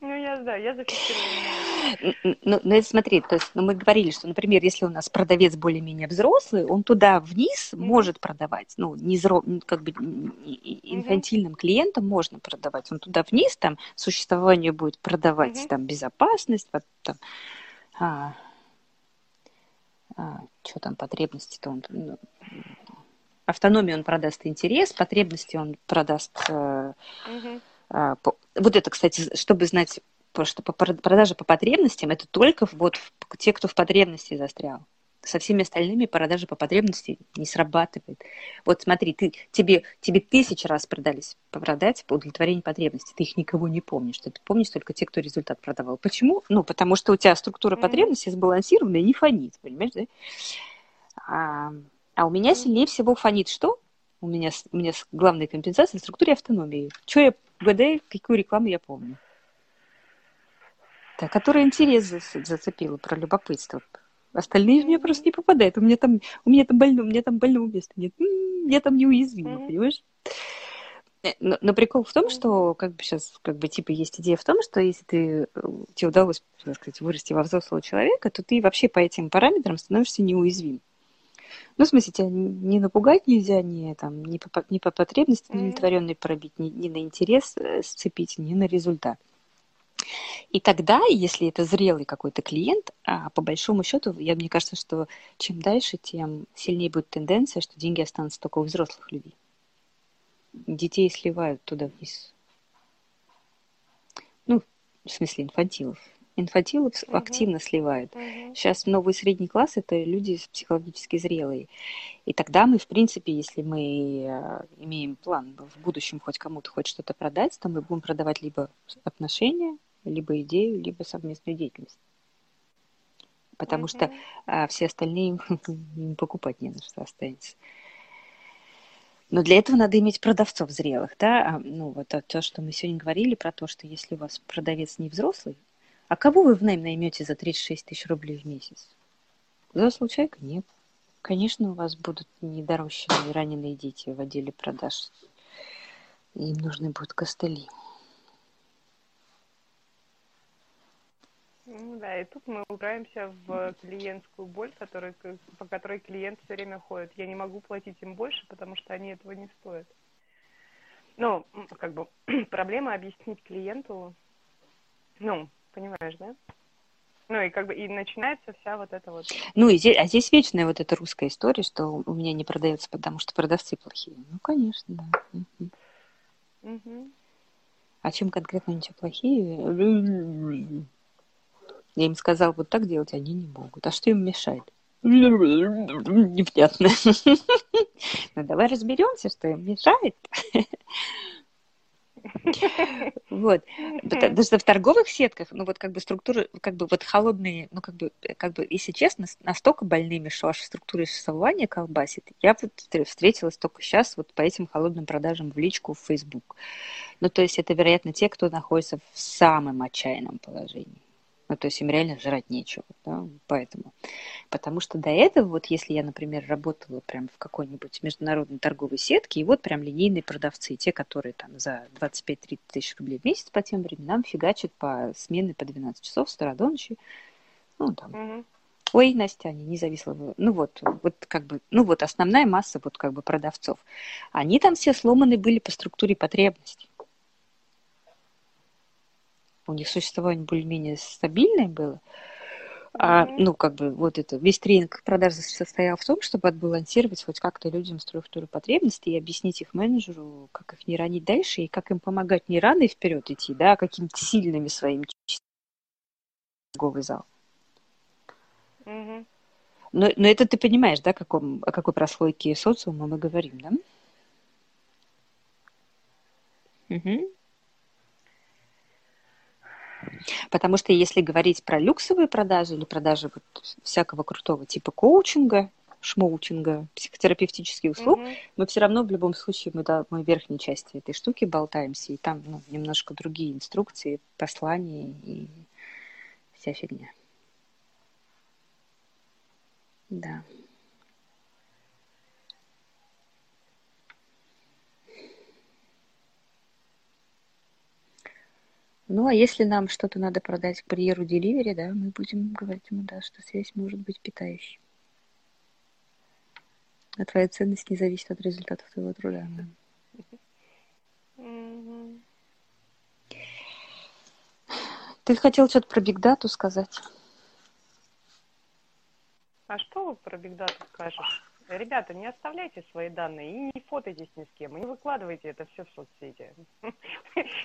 Ну, я, да, я зафиксировала. Ну, ну, смотри, то есть, ну, мы говорили, что, например, если у нас продавец более-менее взрослый, он туда вниз mm-hmm. может продавать, ну, не зро, как бы инфантильным mm-hmm. клиентам можно продавать, он туда вниз, там, существование будет продавать, mm-hmm. там, безопасность, там, а, а, что там, потребности-то он, ну, автономию он продаст интерес, потребности он продаст... mm-hmm а, вот это, кстати, чтобы знать, что по продаже по потребностям, это только вот те, кто в потребности застрял. Со всеми остальными продажи по потребности не срабатывает. Вот смотри, ты, тебе, тебе тысячи раз продались продать по удовлетворению потребностей. Ты их никого не помнишь. Ты помнишь только те, кто результат продавал. Почему? Ну, потому что у тебя структура mm-hmm. потребностей сбалансирована и не фонит. Понимаешь, да? А, а у меня сильнее всего фонит что? У меня, у меня главная компенсация в структуре автономии. Что я Угадай, какую рекламу я помню. Да, которая интерес зацепила про любопытство. Остальные мне просто не попадают. У меня там, у меня там больно, у меня там больного места нет. Я там неуязвима, mm-hmm. понимаешь? Э, но, но прикол в том, что как бы сейчас, как бы типа есть идея в том, что если ты э, тебе удалось, так сказать, вырасти во взрослого человека, то ты вообще по этим параметрам становишься неуязвим. Ну, в смысле, тебя не напугать нельзя, не, там, не, по, не по потребности удовлетворенной пробить, ни, ни на интерес э, сцепить, ни на результат. И тогда, если это зрелый какой-то клиент, а по большому счету, я, мне кажется, что чем дальше, тем сильнее будет тенденция, что деньги останутся только у взрослых людей. Детей сливают туда вниз. Ну, в смысле инфантилов инфантилов угу. активно сливают. Угу. Сейчас новый средний класс – это люди психологически зрелые. И тогда мы, в принципе, если мы э, имеем план в будущем хоть кому-то хоть что-то продать, то мы будем продавать либо отношения, либо идею, либо совместную деятельность. Потому угу. что а, все остальные им покупать не на что останется. Но для этого надо иметь продавцов зрелых, да? А, ну, вот то, что мы сегодня говорили про то, что если у вас продавец не взрослый, а кого вы в найм наймете за 36 тысяч рублей в месяц? Взрослого человека нет. Конечно, у вас будут недорощенные раненые дети в отделе продаж. Им нужны будут костыли. Ну да, и тут мы упираемся в клиентскую боль, который, по которой клиент все время ходит. Я не могу платить им больше, потому что они этого не стоят. Ну, как бы проблема объяснить клиенту, ну, понимаешь, да? Ну и как бы и начинается вся вот эта вот. Ну и здесь, а здесь вечная вот эта русская история, что у меня не продается, потому что продавцы плохие. Ну конечно, да. Угу. Угу. А чем конкретно они плохие? Я им сказал вот так делать, они не могут. А что им мешает? Непонятно. Ну давай разберемся, что им мешает. Вот. Потому что в торговых сетках, ну вот как бы структуры, как бы вот холодные, ну как бы, как бы, если честно, настолько больными, что аж структура существования колбасит. Я вот встретилась только сейчас вот по этим холодным продажам в личку в Facebook. Ну то есть это, вероятно, те, кто находится в самом отчаянном положении. Ну, то есть им реально жрать нечего, да, поэтому. Потому что до этого, вот если я, например, работала прям в какой-нибудь международной торговой сетке, и вот прям линейные продавцы, те, которые там за 25-30 тысяч рублей в месяц по тем временам фигачат по смены по 12 часов с утра до ночи, ну, там, mm-hmm. Ой, Настя, они не зависла. Ну вот, вот как бы, ну вот основная масса вот как бы продавцов. Они там все сломаны были по структуре потребностей у них существование более-менее стабильное было. А, ну, как бы, вот это, весь тренинг продаж состоял в том, чтобы отбалансировать хоть как-то людям структуру потребностей и объяснить их менеджеру, как их не ранить дальше и как им помогать не рано и вперед идти, да, а какими-то сильными своими торговый зал. Но, но это ты понимаешь, да, каком, о какой прослойке социума мы говорим, да? Угу. Потому что если говорить про люксовые продажи или продажи вот всякого крутого типа коучинга, шмоучинга, психотерапевтических услуг, mm-hmm. мы все равно в любом случае мы, да, мы в верхней части этой штуки болтаемся, и там ну, немножко другие инструкции, послания и вся фигня. Да. Ну, а если нам что-то надо продать к барьеру деливери, да, мы будем говорить ему, да, что связь может быть питающей. А твоя ценность не зависит от результатов твоего труда. Да. Ты хотел что-то про бигдату сказать? А что про бигдату скажешь? Ребята, не оставляйте свои данные и не фотойтесь ни с кем, и не выкладывайте это все в соцсети.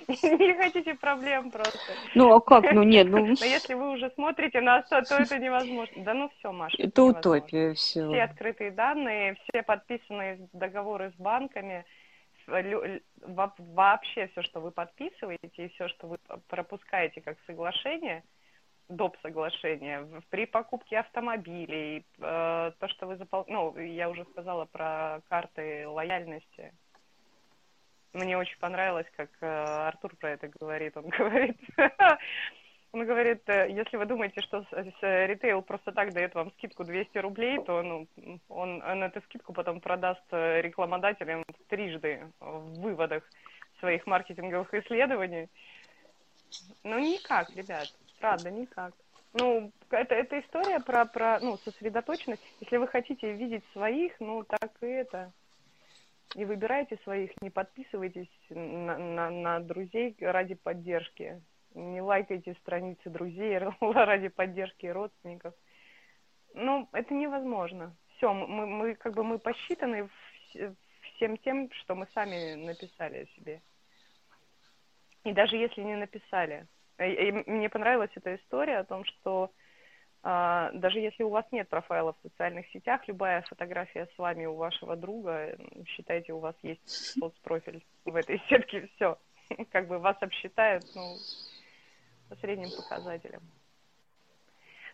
Не хотите проблем просто. Ну, а как? Ну, нет, ну... Но если вы уже смотрите нас, то это невозможно. Да ну все, Маша. Это утопия, все. Все открытые данные, все подписанные договоры с банками, вообще все, что вы подписываете, и все, что вы пропускаете как соглашение – доп. соглашения, при покупке автомобилей, э, то, что вы запол... ну, я уже сказала про карты лояльности. Мне очень понравилось, как э, Артур про это говорит. Он говорит, он говорит, э, если вы думаете, что ритейл просто так дает вам скидку 200 рублей, то ну, он, он эту скидку потом продаст рекламодателям трижды в выводах своих маркетинговых исследований. Ну, никак, ребят. Правда, никак. Ну, это, это история про, про ну, сосредоточенность. Если вы хотите видеть своих, ну, так и это. И выбирайте своих, не подписывайтесь на, на, на друзей ради поддержки. Не лайкайте страницы друзей ради поддержки родственников. Ну, это невозможно. Все, мы, мы как бы мы посчитаны всем тем, что мы сами написали о себе. И даже если не написали, и мне понравилась эта история о том, что а, даже если у вас нет профайла в социальных сетях, любая фотография с вами у вашего друга, считайте, у вас есть соцпрофиль в этой сетке, все. Как бы вас обсчитают, ну, по средним показателям.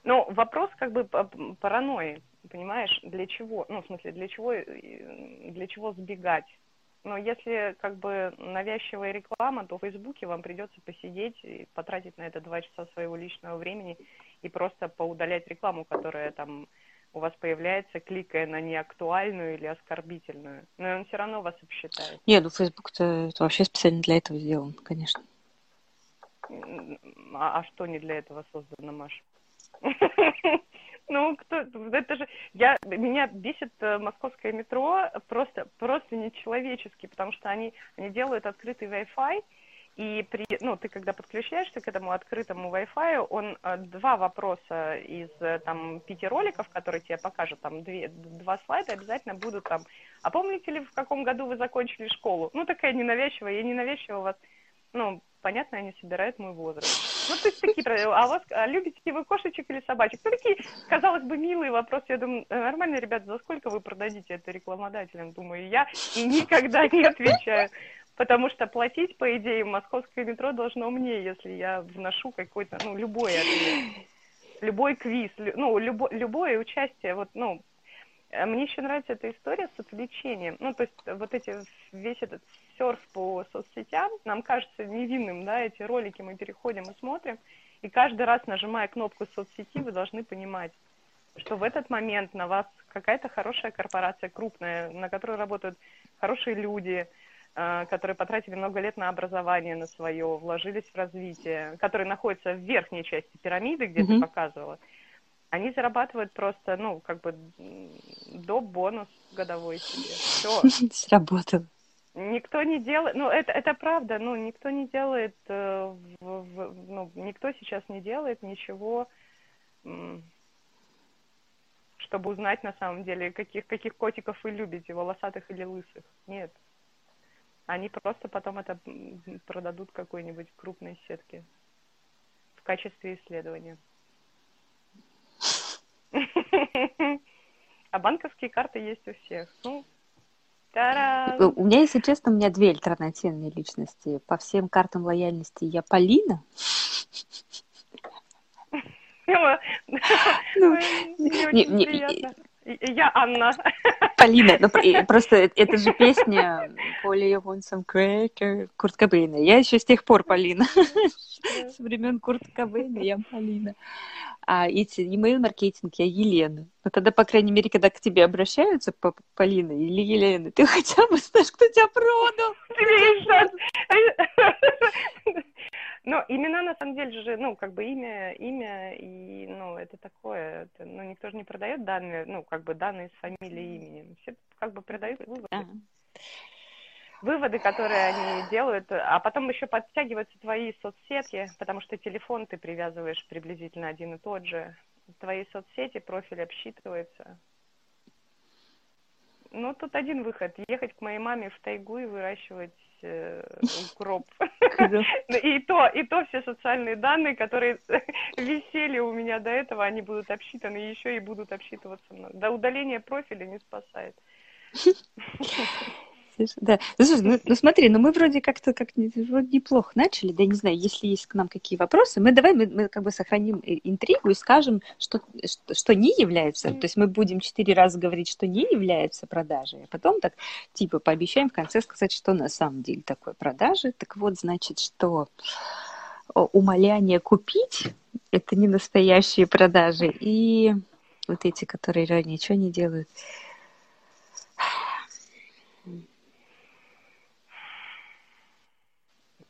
Но вопрос как бы паранойи. Понимаешь, для чего? Ну, в смысле, для чего, для чего сбегать? Но если как бы навязчивая реклама, то в Фейсбуке вам придется посидеть и потратить на это два часа своего личного времени и просто поудалять рекламу, которая там у вас появляется, кликая на неактуальную или оскорбительную. Но он все равно вас обсчитает. Нет, ну Facebook-то вообще специально для этого сделан, конечно. А, а что не для этого создано, Маша? Ну, кто, это же, я, меня бесит э, московское метро просто, просто нечеловечески, потому что они, они делают открытый Wi-Fi, и при, ну, ты когда подключаешься к этому открытому Wi-Fi, он э, два вопроса из э, там пяти роликов, которые тебе покажут, там две, два слайда обязательно будут там. А помните ли, в каком году вы закончили школу? Ну, такая ненавязчивая, я ненавязчивая вас, ну, понятно, они собирают мой возраст. Ну, то есть такие, а вас, а любите вы кошечек или собачек? Ну, такие, казалось бы, милые вопросы. Я думаю, «Э, нормально, ребята, за сколько вы продадите это рекламодателям? Думаю, я и никогда не отвечаю. Потому что платить, по идее, московское метро должно мне, если я вношу какой-то, ну, любой ответ. Любой квиз, ну, любо, любое участие, вот, ну, мне еще нравится эта история с отвлечением. Ну, то есть вот эти, весь этот серф по соцсетям нам кажется невинным, да, эти ролики мы переходим и смотрим, и каждый раз, нажимая кнопку соцсети, вы должны понимать, что в этот момент на вас какая-то хорошая корпорация, крупная, на которой работают хорошие люди, э, которые потратили много лет на образование, на свое, вложились в развитие, которые находятся в верхней части пирамиды, где mm-hmm. ты показывала, они зарабатывают просто, ну, как бы до бонус годовой себе. Все. Сработало. Никто не делает, ну это, это правда, ну никто не делает, э, в, в, ну никто сейчас не делает ничего, чтобы узнать на самом деле, каких, каких котиков вы любите, волосатых или лысых. Нет. Они просто потом это продадут какой-нибудь крупной сетке в качестве исследования. А банковские карты есть у всех. Ну, Та-дам! У меня, если честно, у меня две альтернативные личности. По всем картам лояльности я Полина. Ну, я Анна. Полина, ну, просто это же песня Поли Вонсом Крэкер, Курт Кобейна. Я еще с тех пор Полина. С времен Курт Кобейна я Полина а эти email-маркетинг я Елена. Но тогда, по крайней мере, когда к тебе обращаются, Полина или Елена, ты хотя бы знаешь, кто тебя продал. Но имена, на самом деле же, ну, как бы имя, имя, и, ну, это такое, это, ну, никто же не продает данные, ну, как бы данные с фамилией и именем. Все как бы продают выводы. Ага выводы, которые они делают, а потом еще подтягиваются твои соцсети, потому что телефон ты привязываешь приблизительно один и тот же. Твои соцсети, профиль обсчитывается. Ну, тут один выход. Ехать к моей маме в тайгу и выращивать э, укроп. И то, и то все социальные данные, которые висели у меня до этого, они будут обсчитаны еще и будут обсчитываться мной. До удаления профиля не спасает. Да. Ну, слушай, ну, ну смотри, ну мы вроде как-то как вроде неплохо начали, да, не знаю, если есть к нам какие вопросы, мы давай мы, мы как бы сохраним интригу и скажем, что, что, что не является, то есть мы будем четыре раза говорить, что не является продажей, а потом так типа пообещаем в конце сказать, что на самом деле такое продажи. Так вот, значит, что умоляние купить – это не настоящие продажи, и вот эти, которые ничего не делают –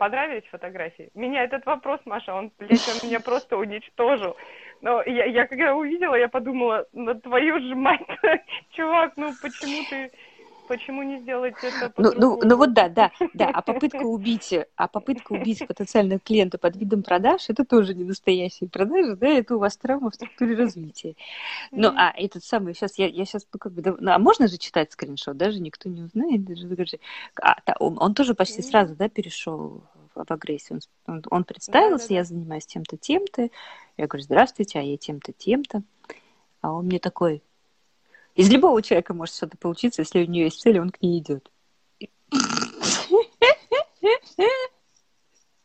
понравились фотографии? Меня этот вопрос, Маша, он, блядь, он меня просто уничтожил. Но я, я когда увидела, я подумала, на твою же мать, чувак, ну почему ты почему не сделать это ну, ну, ну вот да, да, да. А попытка убить, а попытка убить потенциального клиента под видом продаж, это тоже не настоящие продажи, да, это у вас травма в структуре развития. Ну, а этот самый, сейчас я, я сейчас, ну, как бы, ну, а можно же читать скриншот, даже никто не узнает, даже, а, да, он, он тоже почти сразу, да, перешел в, агрессию. Он, он, он представился, да, да, да. я занимаюсь тем-то, тем-то. Я говорю, здравствуйте, а я тем-то, тем-то. А он мне такой, из любого человека может что-то получиться, если у нее есть цель, он к ней идет.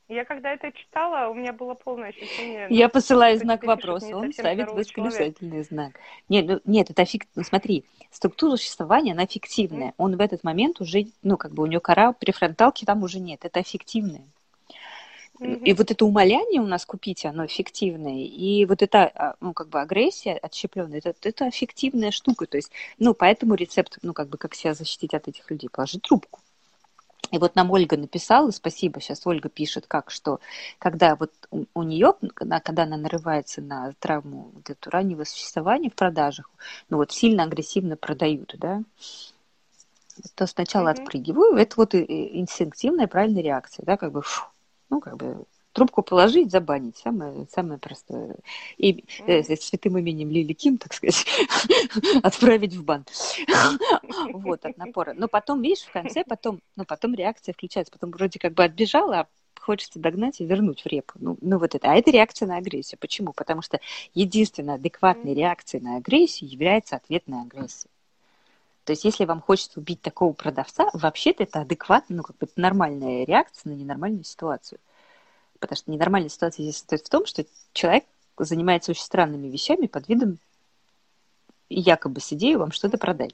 Я когда это читала, у меня было полное ощущение... Я ну, посылаю знак вопроса, он ставит восклицательный знак. Нет, ну, нет, это фик... Ну, смотри, структура существования, она фиктивная. Mm. Он в этот момент уже, ну, как бы у него кора префронталки там уже нет. Это фиктивное. Mm-hmm. И вот это умоляние у нас купить, оно эффективное. И вот это, а, ну, как бы агрессия отщепленная, это, это эффективная штука. То есть, ну, поэтому рецепт, ну, как бы, как себя защитить от этих людей, положить трубку. И вот нам Ольга написала, спасибо, сейчас Ольга пишет, как, что когда вот у, у нее, когда, когда она нарывается на травму вот эту раннего существования в продажах, ну вот сильно агрессивно продают, да, то сначала mm-hmm. отпрыгиваю, это вот инстинктивная правильная реакция, да, как бы, фу, ну, как бы трубку положить, забанить. Самое, самое простое. И э, с святым именем Лили Ким, так сказать, отправить в бан. вот, от напора. Но потом, видишь, в конце потом, ну, потом реакция включается. Потом вроде как бы отбежала, а хочется догнать и вернуть в репу. Ну, ну вот это. А это реакция на агрессию. Почему? Потому что единственной адекватной реакцией на агрессию является ответная агрессия. То есть, если вам хочется убить такого продавца, вообще-то это адекватно, ну, как бы нормальная реакция на ненормальную ситуацию. Потому что ненормальная ситуация здесь состоит в том, что человек занимается очень странными вещами под видом якобы с идеей вам что-то продать.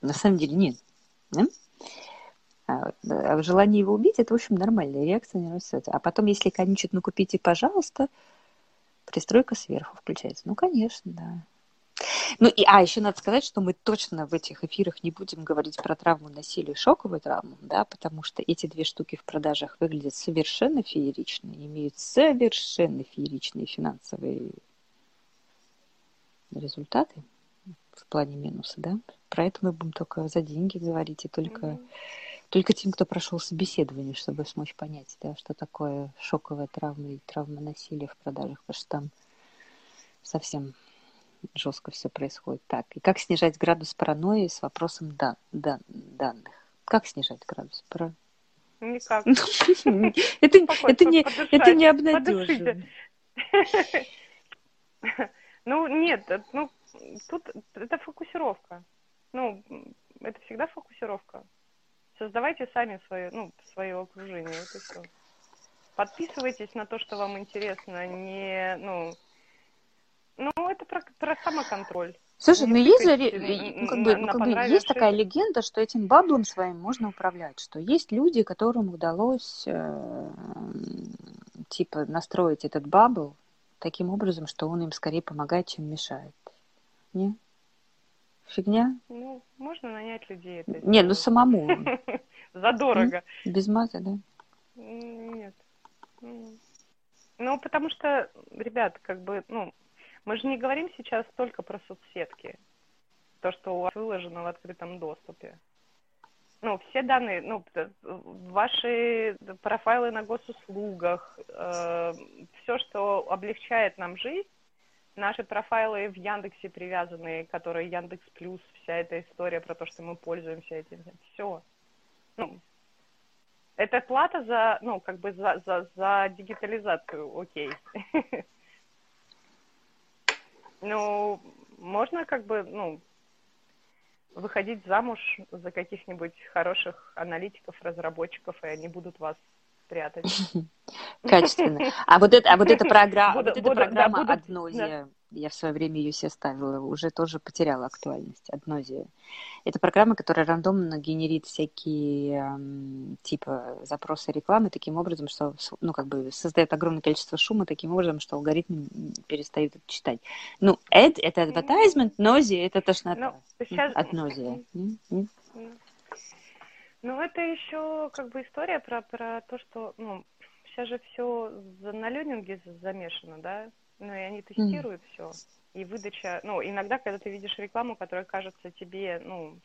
На самом деле нет. Да? А, а желание его убить, это, в общем, нормальная реакция на ситуацию. А потом, если конючит, ну, купите, пожалуйста, пристройка сверху включается. Ну, конечно, да. Ну и, а, еще надо сказать, что мы точно в этих эфирах не будем говорить про травму насилия и шоковую травму, да, потому что эти две штуки в продажах выглядят совершенно феерично, имеют совершенно фееричные финансовые результаты в плане минуса, да. Про это мы будем только за деньги говорить и только, mm-hmm. только тем, кто прошел собеседование, чтобы смочь понять, да, что такое шоковая травма и травма насилия в продажах, потому что там совсем жестко все происходит. Так, и как снижать градус паранойи с вопросом да, да, данных? Как снижать градус паранойи? Никак. Это, это, не, это не обнадеживает. Ну, нет, ну, тут это фокусировка. Ну, это всегда фокусировка. Создавайте сами свое, ну, свое окружение, вот и все. Подписывайтесь на то, что вам интересно, не, ну, ну, это про, про самоконтроль. Слушай, ну есть же, ну, как бы, ну, как бы есть такая легенда, что этим баблом своим можно управлять, что есть люди, которым удалось э, типа настроить этот бабл таким образом, что он им скорее помогает, чем мешает. Не? Фигня? Ну, можно нанять людей. Это не, ну самому. Задорого. Без маза, да? Нет. Ну, потому что, ребят, как бы, ну, мы же не говорим сейчас только про соцсетки, то, что у вас выложено в открытом доступе. Ну, все данные, ну, ваши профайлы на госуслугах, э, все, что облегчает нам жизнь, наши профайлы в Яндексе привязанные, которые Яндекс Плюс, вся эта история про то, что мы пользуемся этим, все. Ну, это плата за, ну, как бы за, за, за дигитализацию, окей. Ну, можно как бы, ну, выходить замуж за каких-нибудь хороших аналитиков, разработчиков, и они будут вас прятать. Качественно. А вот это, а вот эта программа, вот эта программа да, Аднозия, я в свое время ее себе ставила, уже тоже потеряла актуальность. Аднозия. Это программа, которая рандомно генерит всякие эм, типа запросы рекламы таким образом, что ну как бы создает огромное количество шума таким образом, что алгоритм перестает это читать. Ну, это, это advertisement, нози, это тошнота. Ну, сейчас... От нозия. Ну, это еще как бы история про, про то, что, ну, сейчас же все на ленинге замешано, да? Ну, и они тестируют mm. все. И выдача, ну, иногда, когда ты видишь рекламу, которая кажется тебе, ну,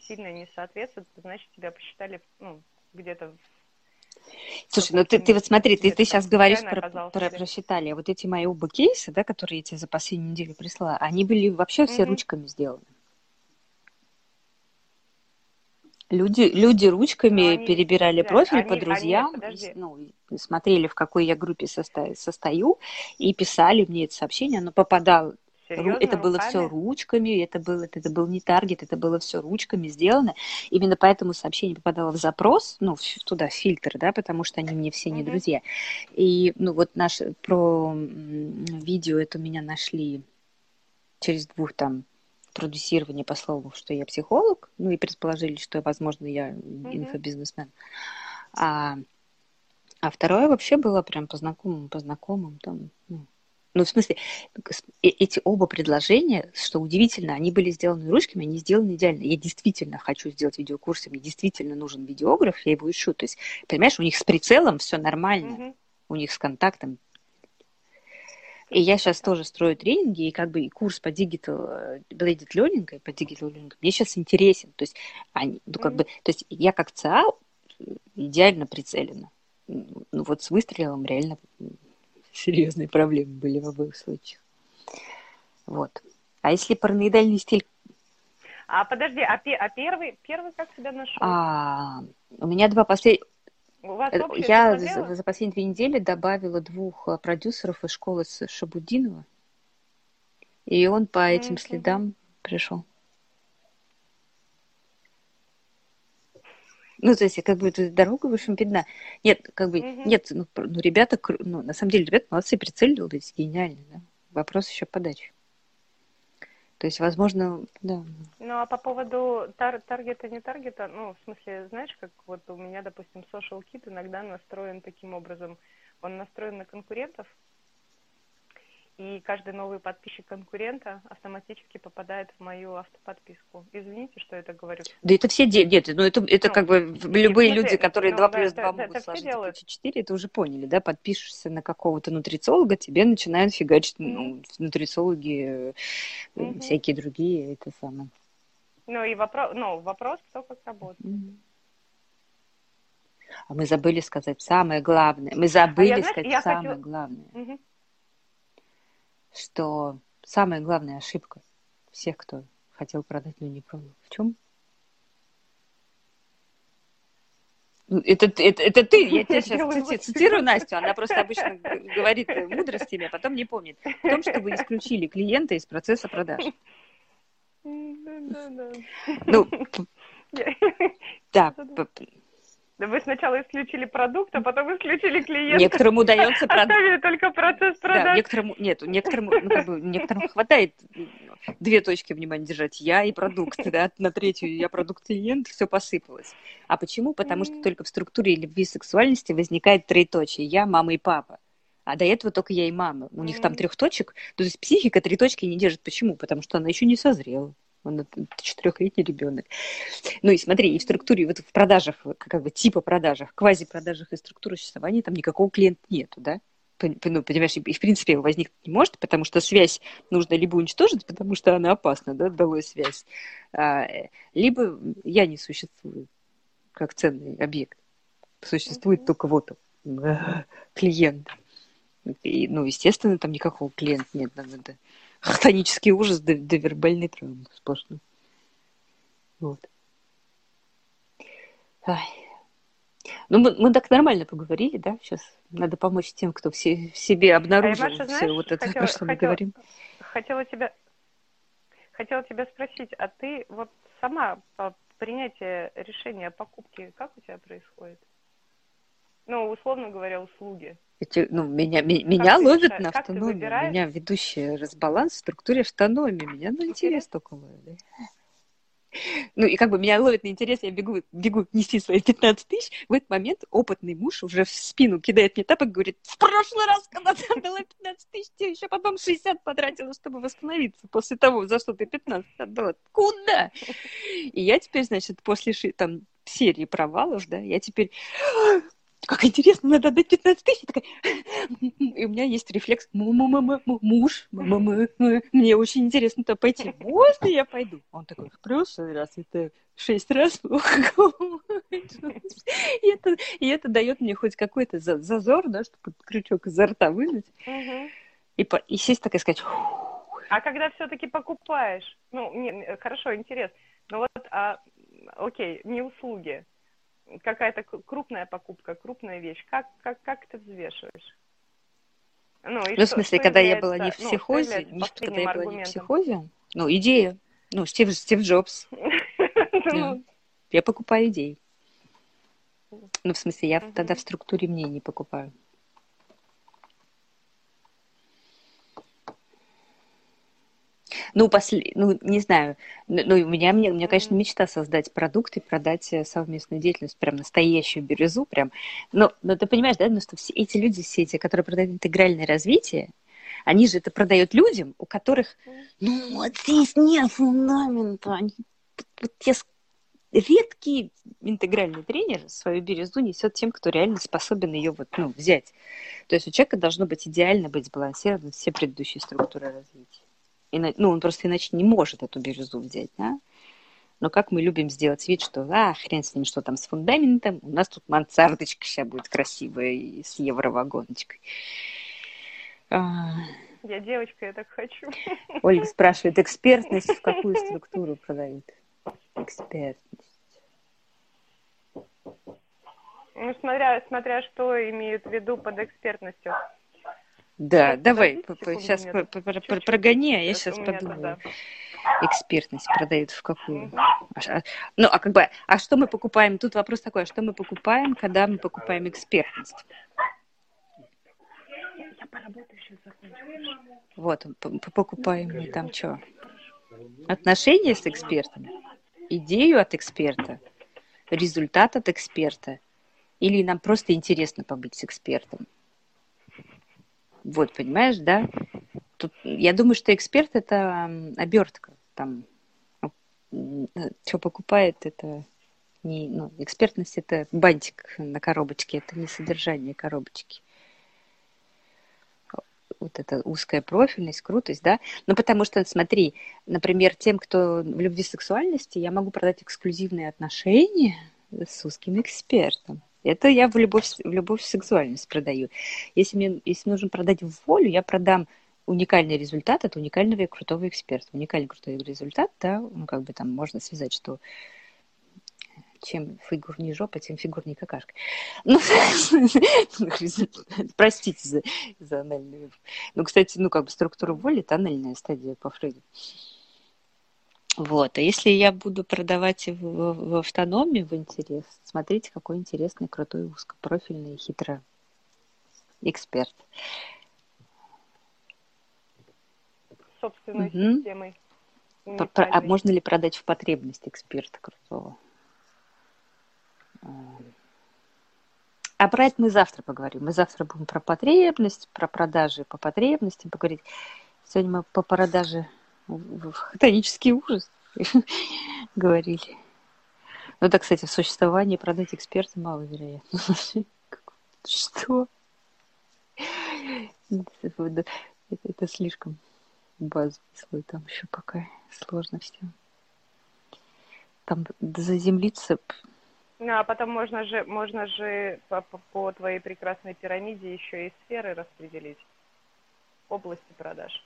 сильно не соответствует, значит, тебя посчитали, ну, где-то Слушай, ну ты, ты вот смотри, ты, ты сейчас говоришь про, про, просчитали, а вот эти мои оба кейса, да, которые я тебе за последнюю неделю прислала, они были вообще все mm-hmm. ручками сделаны. Люди, люди ручками они, перебирали да, профиль они, по друзьям, они, ну, смотрели, в какой я группе состою, состою, и писали мне это сообщение. Оно попадало, Серьезно, это было все ручками, это был, это, это был не таргет, это было все ручками сделано. Именно поэтому сообщение попадало в запрос, ну, туда, в фильтр, да, потому что они мне все не mm-hmm. друзья. И, ну, вот наш, про видео это меня нашли через двух там продюсирование по слову, что я психолог, ну и предположили, что, возможно, я инфобизнесмен. А, а второе вообще было прям по знакомым, по знакомым там, ну, ну, в смысле, э, эти оба предложения, что удивительно, они были сделаны ручками, они сделаны идеально. Я действительно хочу сделать видеокурсы, мне действительно нужен видеограф, я его ищу. То есть, понимаешь, у них с прицелом все нормально, mm-hmm. у них с контактом. И я сейчас тоже строю тренинги, и как бы и курс по digital, blended learning, и по digital learning мне сейчас интересен. То есть, они, ну, как mm-hmm. бы, то есть я как ЦА идеально прицелена. Ну, вот с выстрелом реально серьезные проблемы были в обоих случаях. Вот. А если параноидальный стиль... А подожди, а, а первый, первый как тебя нашел? А, у меня два последних... Э, я за, за последние две недели добавила двух э, продюсеров из школы с Шабудинова. И он по этим mm-hmm. следам пришел. Ну, то есть, как бы, дорога, в общем, видна. Нет, как бы, mm-hmm. нет, ну, ну, ребята, ну, на самом деле, ребята молодцы, прицелились, гениально, да. Вопрос еще подачи. То есть, возможно, да. Ну, а по поводу тар- таргета, не таргета, ну, в смысле, знаешь, как вот у меня, допустим, social kit иногда настроен таким образом, он настроен на конкурентов, и каждый новый подписчик конкурента автоматически попадает в мою автоподписку. Извините, что это говорю. Да это все делают. Ну, это, это ну, как бы любые смысле, люди, которые ну, 2 плюс 2 да, могут да, сложить это 4, это уже поняли, да? Подпишешься на какого-то нутрициолога, тебе начинают фигачить mm-hmm. ну, нутрициологи, mm-hmm. всякие другие, это самое. Ну, и вопрос, ну, вопрос, кто как работает. Mm-hmm. А мы забыли сказать самое главное. Мы забыли а я, сказать знаешь, самое хочу... главное. Угу что самая главная ошибка всех, кто хотел продать, но не продал, в чем? Ну, это, это, это ты, я тебя сейчас цитирую Настю, она просто обычно говорит мудростями, а потом не помнит. В том, что вы исключили клиента из процесса продаж. Ну, да, вы сначала исключили продукт, а потом исключили клиента. Некоторым удается продать. Оставили только процесс продаж. Да, некоторым, нет, некоторым, ну, как бы, некоторым хватает две точки внимания держать. Я и продукт, да, на третью я продукт клиент, все посыпалось. А почему? Потому что только в структуре любви и сексуальности возникает троеточие. Я, мама и папа. А до этого только я и мама. У них там трех точек. То есть психика три точки не держит. Почему? Потому что она еще не созрела он четырехлетний ребенок. Ну и смотри, и в структуре, вот в продажах, как бы типа продажах, квази-продажах и структуры существования там никакого клиента нету, да? ну, понимаешь, и в принципе возникнуть не может, потому что связь нужно либо уничтожить, потому что она опасна, да, долой связь, а, либо я не существую как ценный объект. Существует только вот он, клиент. И, ну, естественно, там никакого клиента нет. Надо, хтонический ужас до, до вербальной травмы сплошной. Вот. Ай. Ну, мы, мы так нормально поговорили, да? Сейчас надо помочь тем, кто все, в себе обнаружил а Маша, знаешь, все вот это, хотела, про что мы хотела, говорим. Хотела тебя, хотела тебя спросить, а ты вот сама по принятию решения о покупке, как у тебя происходит? Ну, условно говоря, услуги. Эти, ну, меня, меня ловят на автономии. Меня ведущая разбаланс в структуре автономии. Меня на интерес только ловит. Ну, и как бы меня ловит на интерес, я бегу, бегу нести свои 15 тысяч. В этот момент опытный муж уже в спину кидает мне тапок, говорит, в прошлый раз, когда ты отдала 15 тысяч, ты еще потом 60 потратила, чтобы восстановиться после того, за что ты 15 отдала. Куда? И я теперь, значит, после там серии провалов, да, я теперь как интересно, надо отдать 15 тысяч. Такая... И у меня есть рефлекс, муж, мне очень интересно туда пойти. Можно я пойду? Он такой, в прошлый раз это шесть раз. и, это, и это дает мне хоть какой-то зазор, да, чтобы крючок изо рта вынуть. И, по, и сесть так и сказать... А когда все-таки покупаешь, ну, не, хорошо, интересно, ну вот, а, окей, не услуги, какая-то крупная покупка, крупная вещь, как, как, как ты взвешиваешь? Ну, ну в смысле, когда я была не в ну, психозе, ну, не, когда я была не в психозе, ну, идея. Ну, Стив, Стив Джобс. Я покупаю идеи. Ну, в смысле, я тогда в структуре мнений покупаю. Ну, после, ну, не знаю, ну, у меня, мне, у меня, конечно, мечта создать продукт и продать э, совместную деятельность, прям настоящую бирюзу, прям. Но, но ты понимаешь, да, ну, что все эти люди, все эти, которые продают интегральное развитие, они же это продают людям, у которых, ну, вот здесь нет фундамента. Они, вот я редкий интегральный тренер свою бирюзу несет тем, кто реально способен ее вот, ну, взять. То есть у человека должно быть идеально быть сбалансированы все предыдущие структуры развития. И, ну, он просто иначе не может эту бирюзу взять, да? Но как мы любим сделать вид, что, а, хрен с ним, что там с фундаментом, у нас тут мансардочка сейчас будет красивая и с евровагоночкой. А... Я девочка, я так хочу. Ольга спрашивает, экспертность в какую структуру продают? Экспертность. Ну, смотря, смотря что имеют в виду под экспертностью. Да, Сейчас, давай, сейчас прогони, а я сейчас подумаю. Экспертность продают в какую? Угу. Ну, а как бы, а что мы покупаем? Тут вопрос такой, а что мы покупаем, когда мы покупаем экспертность? Я поработаю сейчас закончу. Вот, покупаем мы там что? Отношения с экспертом, идею от эксперта, результат от эксперта, или нам просто интересно побыть с экспертом? Вот, понимаешь, да? Тут, я думаю, что эксперт это обертка. Там, что покупает, это не, ну, экспертность это бантик на коробочке, это не содержание коробочки. Вот эта узкая профильность, крутость, да. Ну, потому что, смотри, например, тем, кто в любви сексуальности, я могу продать эксклюзивные отношения с узким экспертом. Это я в любовь, в любовь в сексуальность продаю. Если мне если нужно продать волю, я продам уникальный результат от уникального и крутого эксперта. Уникальный крутой результат, да, ну, как бы там можно связать, что чем фигур не жопа, тем фигур не какашка. Ну, простите за, за анальную. Ну, кстати, ну, как бы структура воли – это анальная стадия по Фрейду. Вот. А если я буду продавать в, в автономии в интерес, смотрите, какой интересный, крутой, узкопрофильный, хитро эксперт. Собственной угу. системой. А можно ли продать в потребность эксперта крутого? А про это мы завтра поговорим. Мы завтра будем про потребность, про продажи по потребностям поговорить. Сегодня мы по продаже хтонический ужас говорили. Ну да, кстати, в существовании продать эксперта маловероятно. Что? Это, слишком базовый слой, там еще пока сложно все. Там заземлиться. Ну, а потом можно же, можно же по, по твоей прекрасной пирамиде еще и сферы распределить области продаж.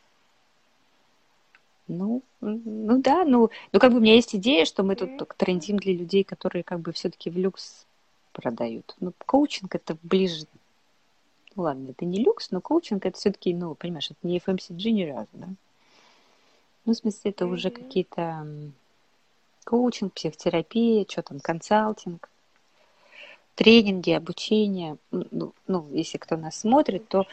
Ну, ну да, ну, ну как бы у меня есть идея, что мы тут mm-hmm. трендим для людей, которые как бы все-таки в люкс продают. Ну, коучинг это ближе. Ну ладно, это не люкс, но коучинг это все-таки, ну, понимаешь, это не FMCG ни разу, да? Ну, в смысле, это mm-hmm. уже какие-то коучинг, психотерапия, что там, консалтинг тренинги, обучение, ну, ну, если кто нас смотрит, то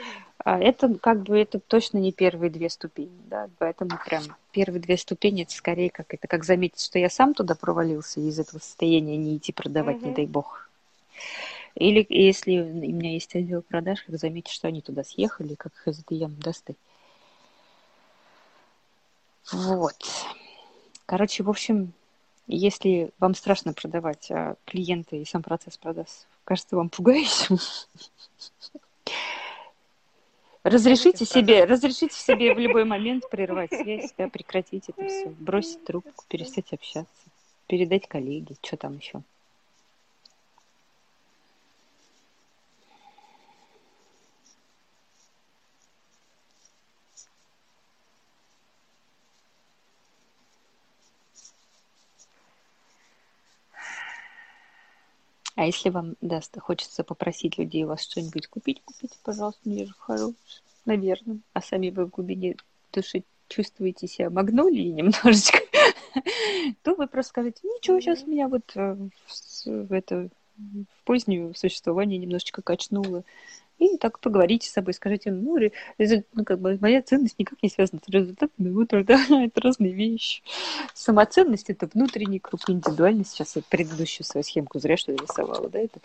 это как бы это точно не первые две ступени, да, поэтому прям первые две ступени это скорее как это как заметить, что я сам туда провалился и из этого состояния не идти продавать, mm-hmm. не дай бог. Или если у меня есть отдел продаж, как заметить, что они туда съехали, как их из этой ямы достать. Вот. Короче, в общем, если вам страшно продавать, а клиенты и сам процесс продаж кажется вам пугающим, разрешите себе, разрешите себе в любой момент прервать связь, да, прекратить это все, бросить трубку, перестать общаться, передать коллеге, что там еще. А если вам, да, хочется попросить людей у вас что-нибудь купить, купите, пожалуйста, мне же хороший. наверное, а сами вы в глубине души чувствуете себя магнолией немножечко, то вы просто скажете, ничего, сейчас меня вот э, в, это, в позднее существование немножечко качнуло. И так поговорите с собой, скажите, ну, ну, как бы моя ценность никак не связана с результатом моего труда, это разные вещи. Самоценность – это внутренний круг, индивидуальность. Сейчас я предыдущую свою схемку зря что рисовала, да, это.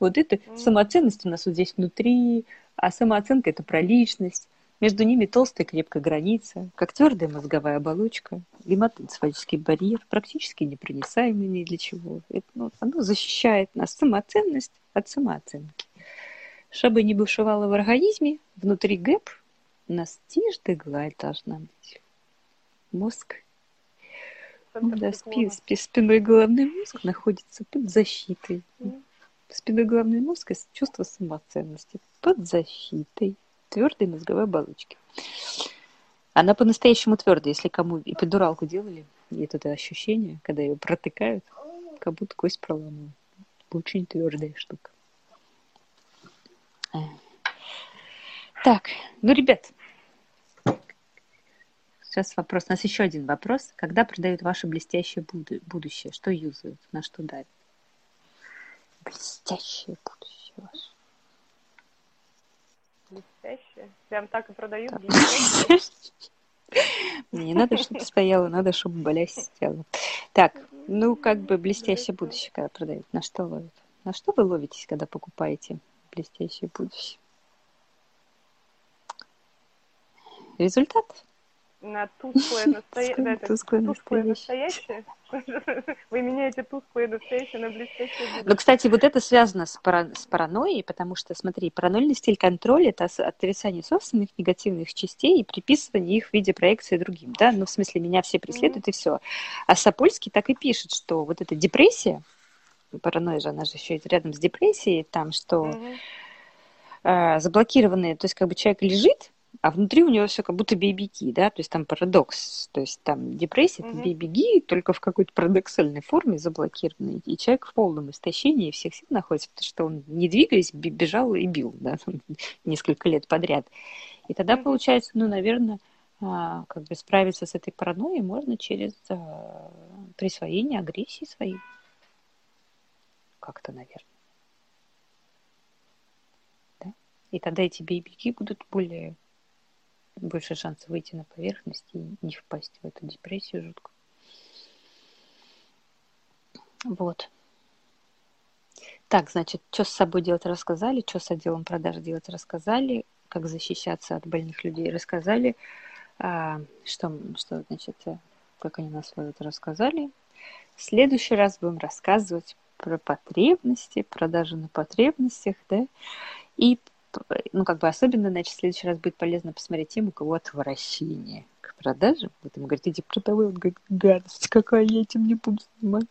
Вот это самоценность у нас вот здесь внутри, а самооценка – это про личность. Между ними толстая крепкая граница, как твердая мозговая оболочка, гематоэнцефалический барьер, практически непроницаемый ни для чего. Это, ну, оно защищает нас самоценность от самооценки. Чтобы не бушевало в организме, внутри ГЭП у нас тишь да гладь должна быть. Мозг да, спи, спи, спиной головной мозг находится под защитой. Спиной головной мозг – чувство самоценности под защитой твердой мозговой оболочки. Она по-настоящему твердая, если кому эпидуралку делали, и это ощущение, когда ее протыкают, как будто кость проломала. Очень твердая штука. Так, ну, ребят, сейчас вопрос. У нас еще один вопрос. Когда продают ваше блестящее будущее? Что юзают? На что давят? Блестящее будущее ваше. Блестящее? Прям так и продают Мне не надо, чтобы стояло, надо, чтобы болясь сидела. Так, ну, как бы блестящее будущее, когда продают. На что ловят? На что вы ловитесь, когда покупаете блестящее будущее? Результат? На тусклое, настоя... тусклое, тусклое настоящее? Вы меняете тусклое настоящее на блестящее будущее. Ну, кстати, вот это связано с, пара... с паранойей, потому что, смотри, паранойный стиль контроля – это отрицание собственных негативных частей и приписывание их в виде проекции другим, да? Ну, в смысле, меня все преследуют mm-hmm. и все. А Сапольский так и пишет, что вот эта депрессия, паранойя же, она же еще рядом с депрессией, там, что mm-hmm. э, заблокированные, то есть как бы человек лежит, а внутри у него все как будто бей-беги, да, то есть там парадокс, то есть там депрессия, mm-hmm. бей-беги, только в какой-то парадоксальной форме заблокированный, и человек в полном истощении всех сил находится, потому что он, не двигаясь, бежал и бил, да, несколько лет подряд. И тогда mm-hmm. получается, ну, наверное, а, как бы справиться с этой паранойей можно через а, присвоение агрессии своей. Как-то, наверное. Да? И тогда эти бей-беги будут более больше шансов выйти на поверхность и не впасть в эту депрессию жуткую. Вот. Так, значит, что с собой делать рассказали, что с отделом продаж делать рассказали, как защищаться от больных людей рассказали, а, что, что, значит, как они нас ловят рассказали. В следующий раз будем рассказывать про потребности, продажи на потребностях, да, и ну, как бы особенно, значит, в следующий раз будет полезно посмотреть тему, у кого отвращение к продажам. Вот ему говорит, иди продавай, он говорит, гадость какая, я этим не буду заниматься.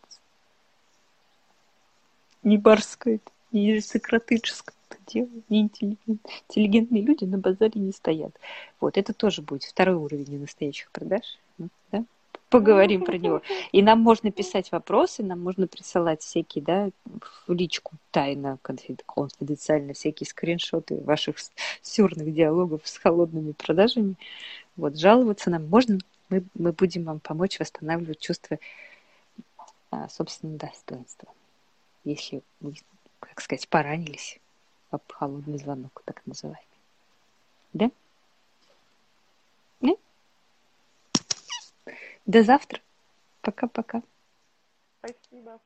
Не барское это, не аристократическое это дело, не интеллигент. Интеллигентные люди на базаре не стоят. Вот, это тоже будет второй уровень настоящих продаж. Да? Поговорим про него. И нам можно писать вопросы, нам можно присылать всякие, да, в личку тайно, конфиденциально, всякие скриншоты ваших сюрных диалогов с холодными продажами. Вот, жаловаться нам можно, мы, мы будем вам помочь восстанавливать чувство а, собственного достоинства. Если вы, как сказать, поранились об холодный звонок, так называемый. Да? До завтра. Пока-пока. Спасибо.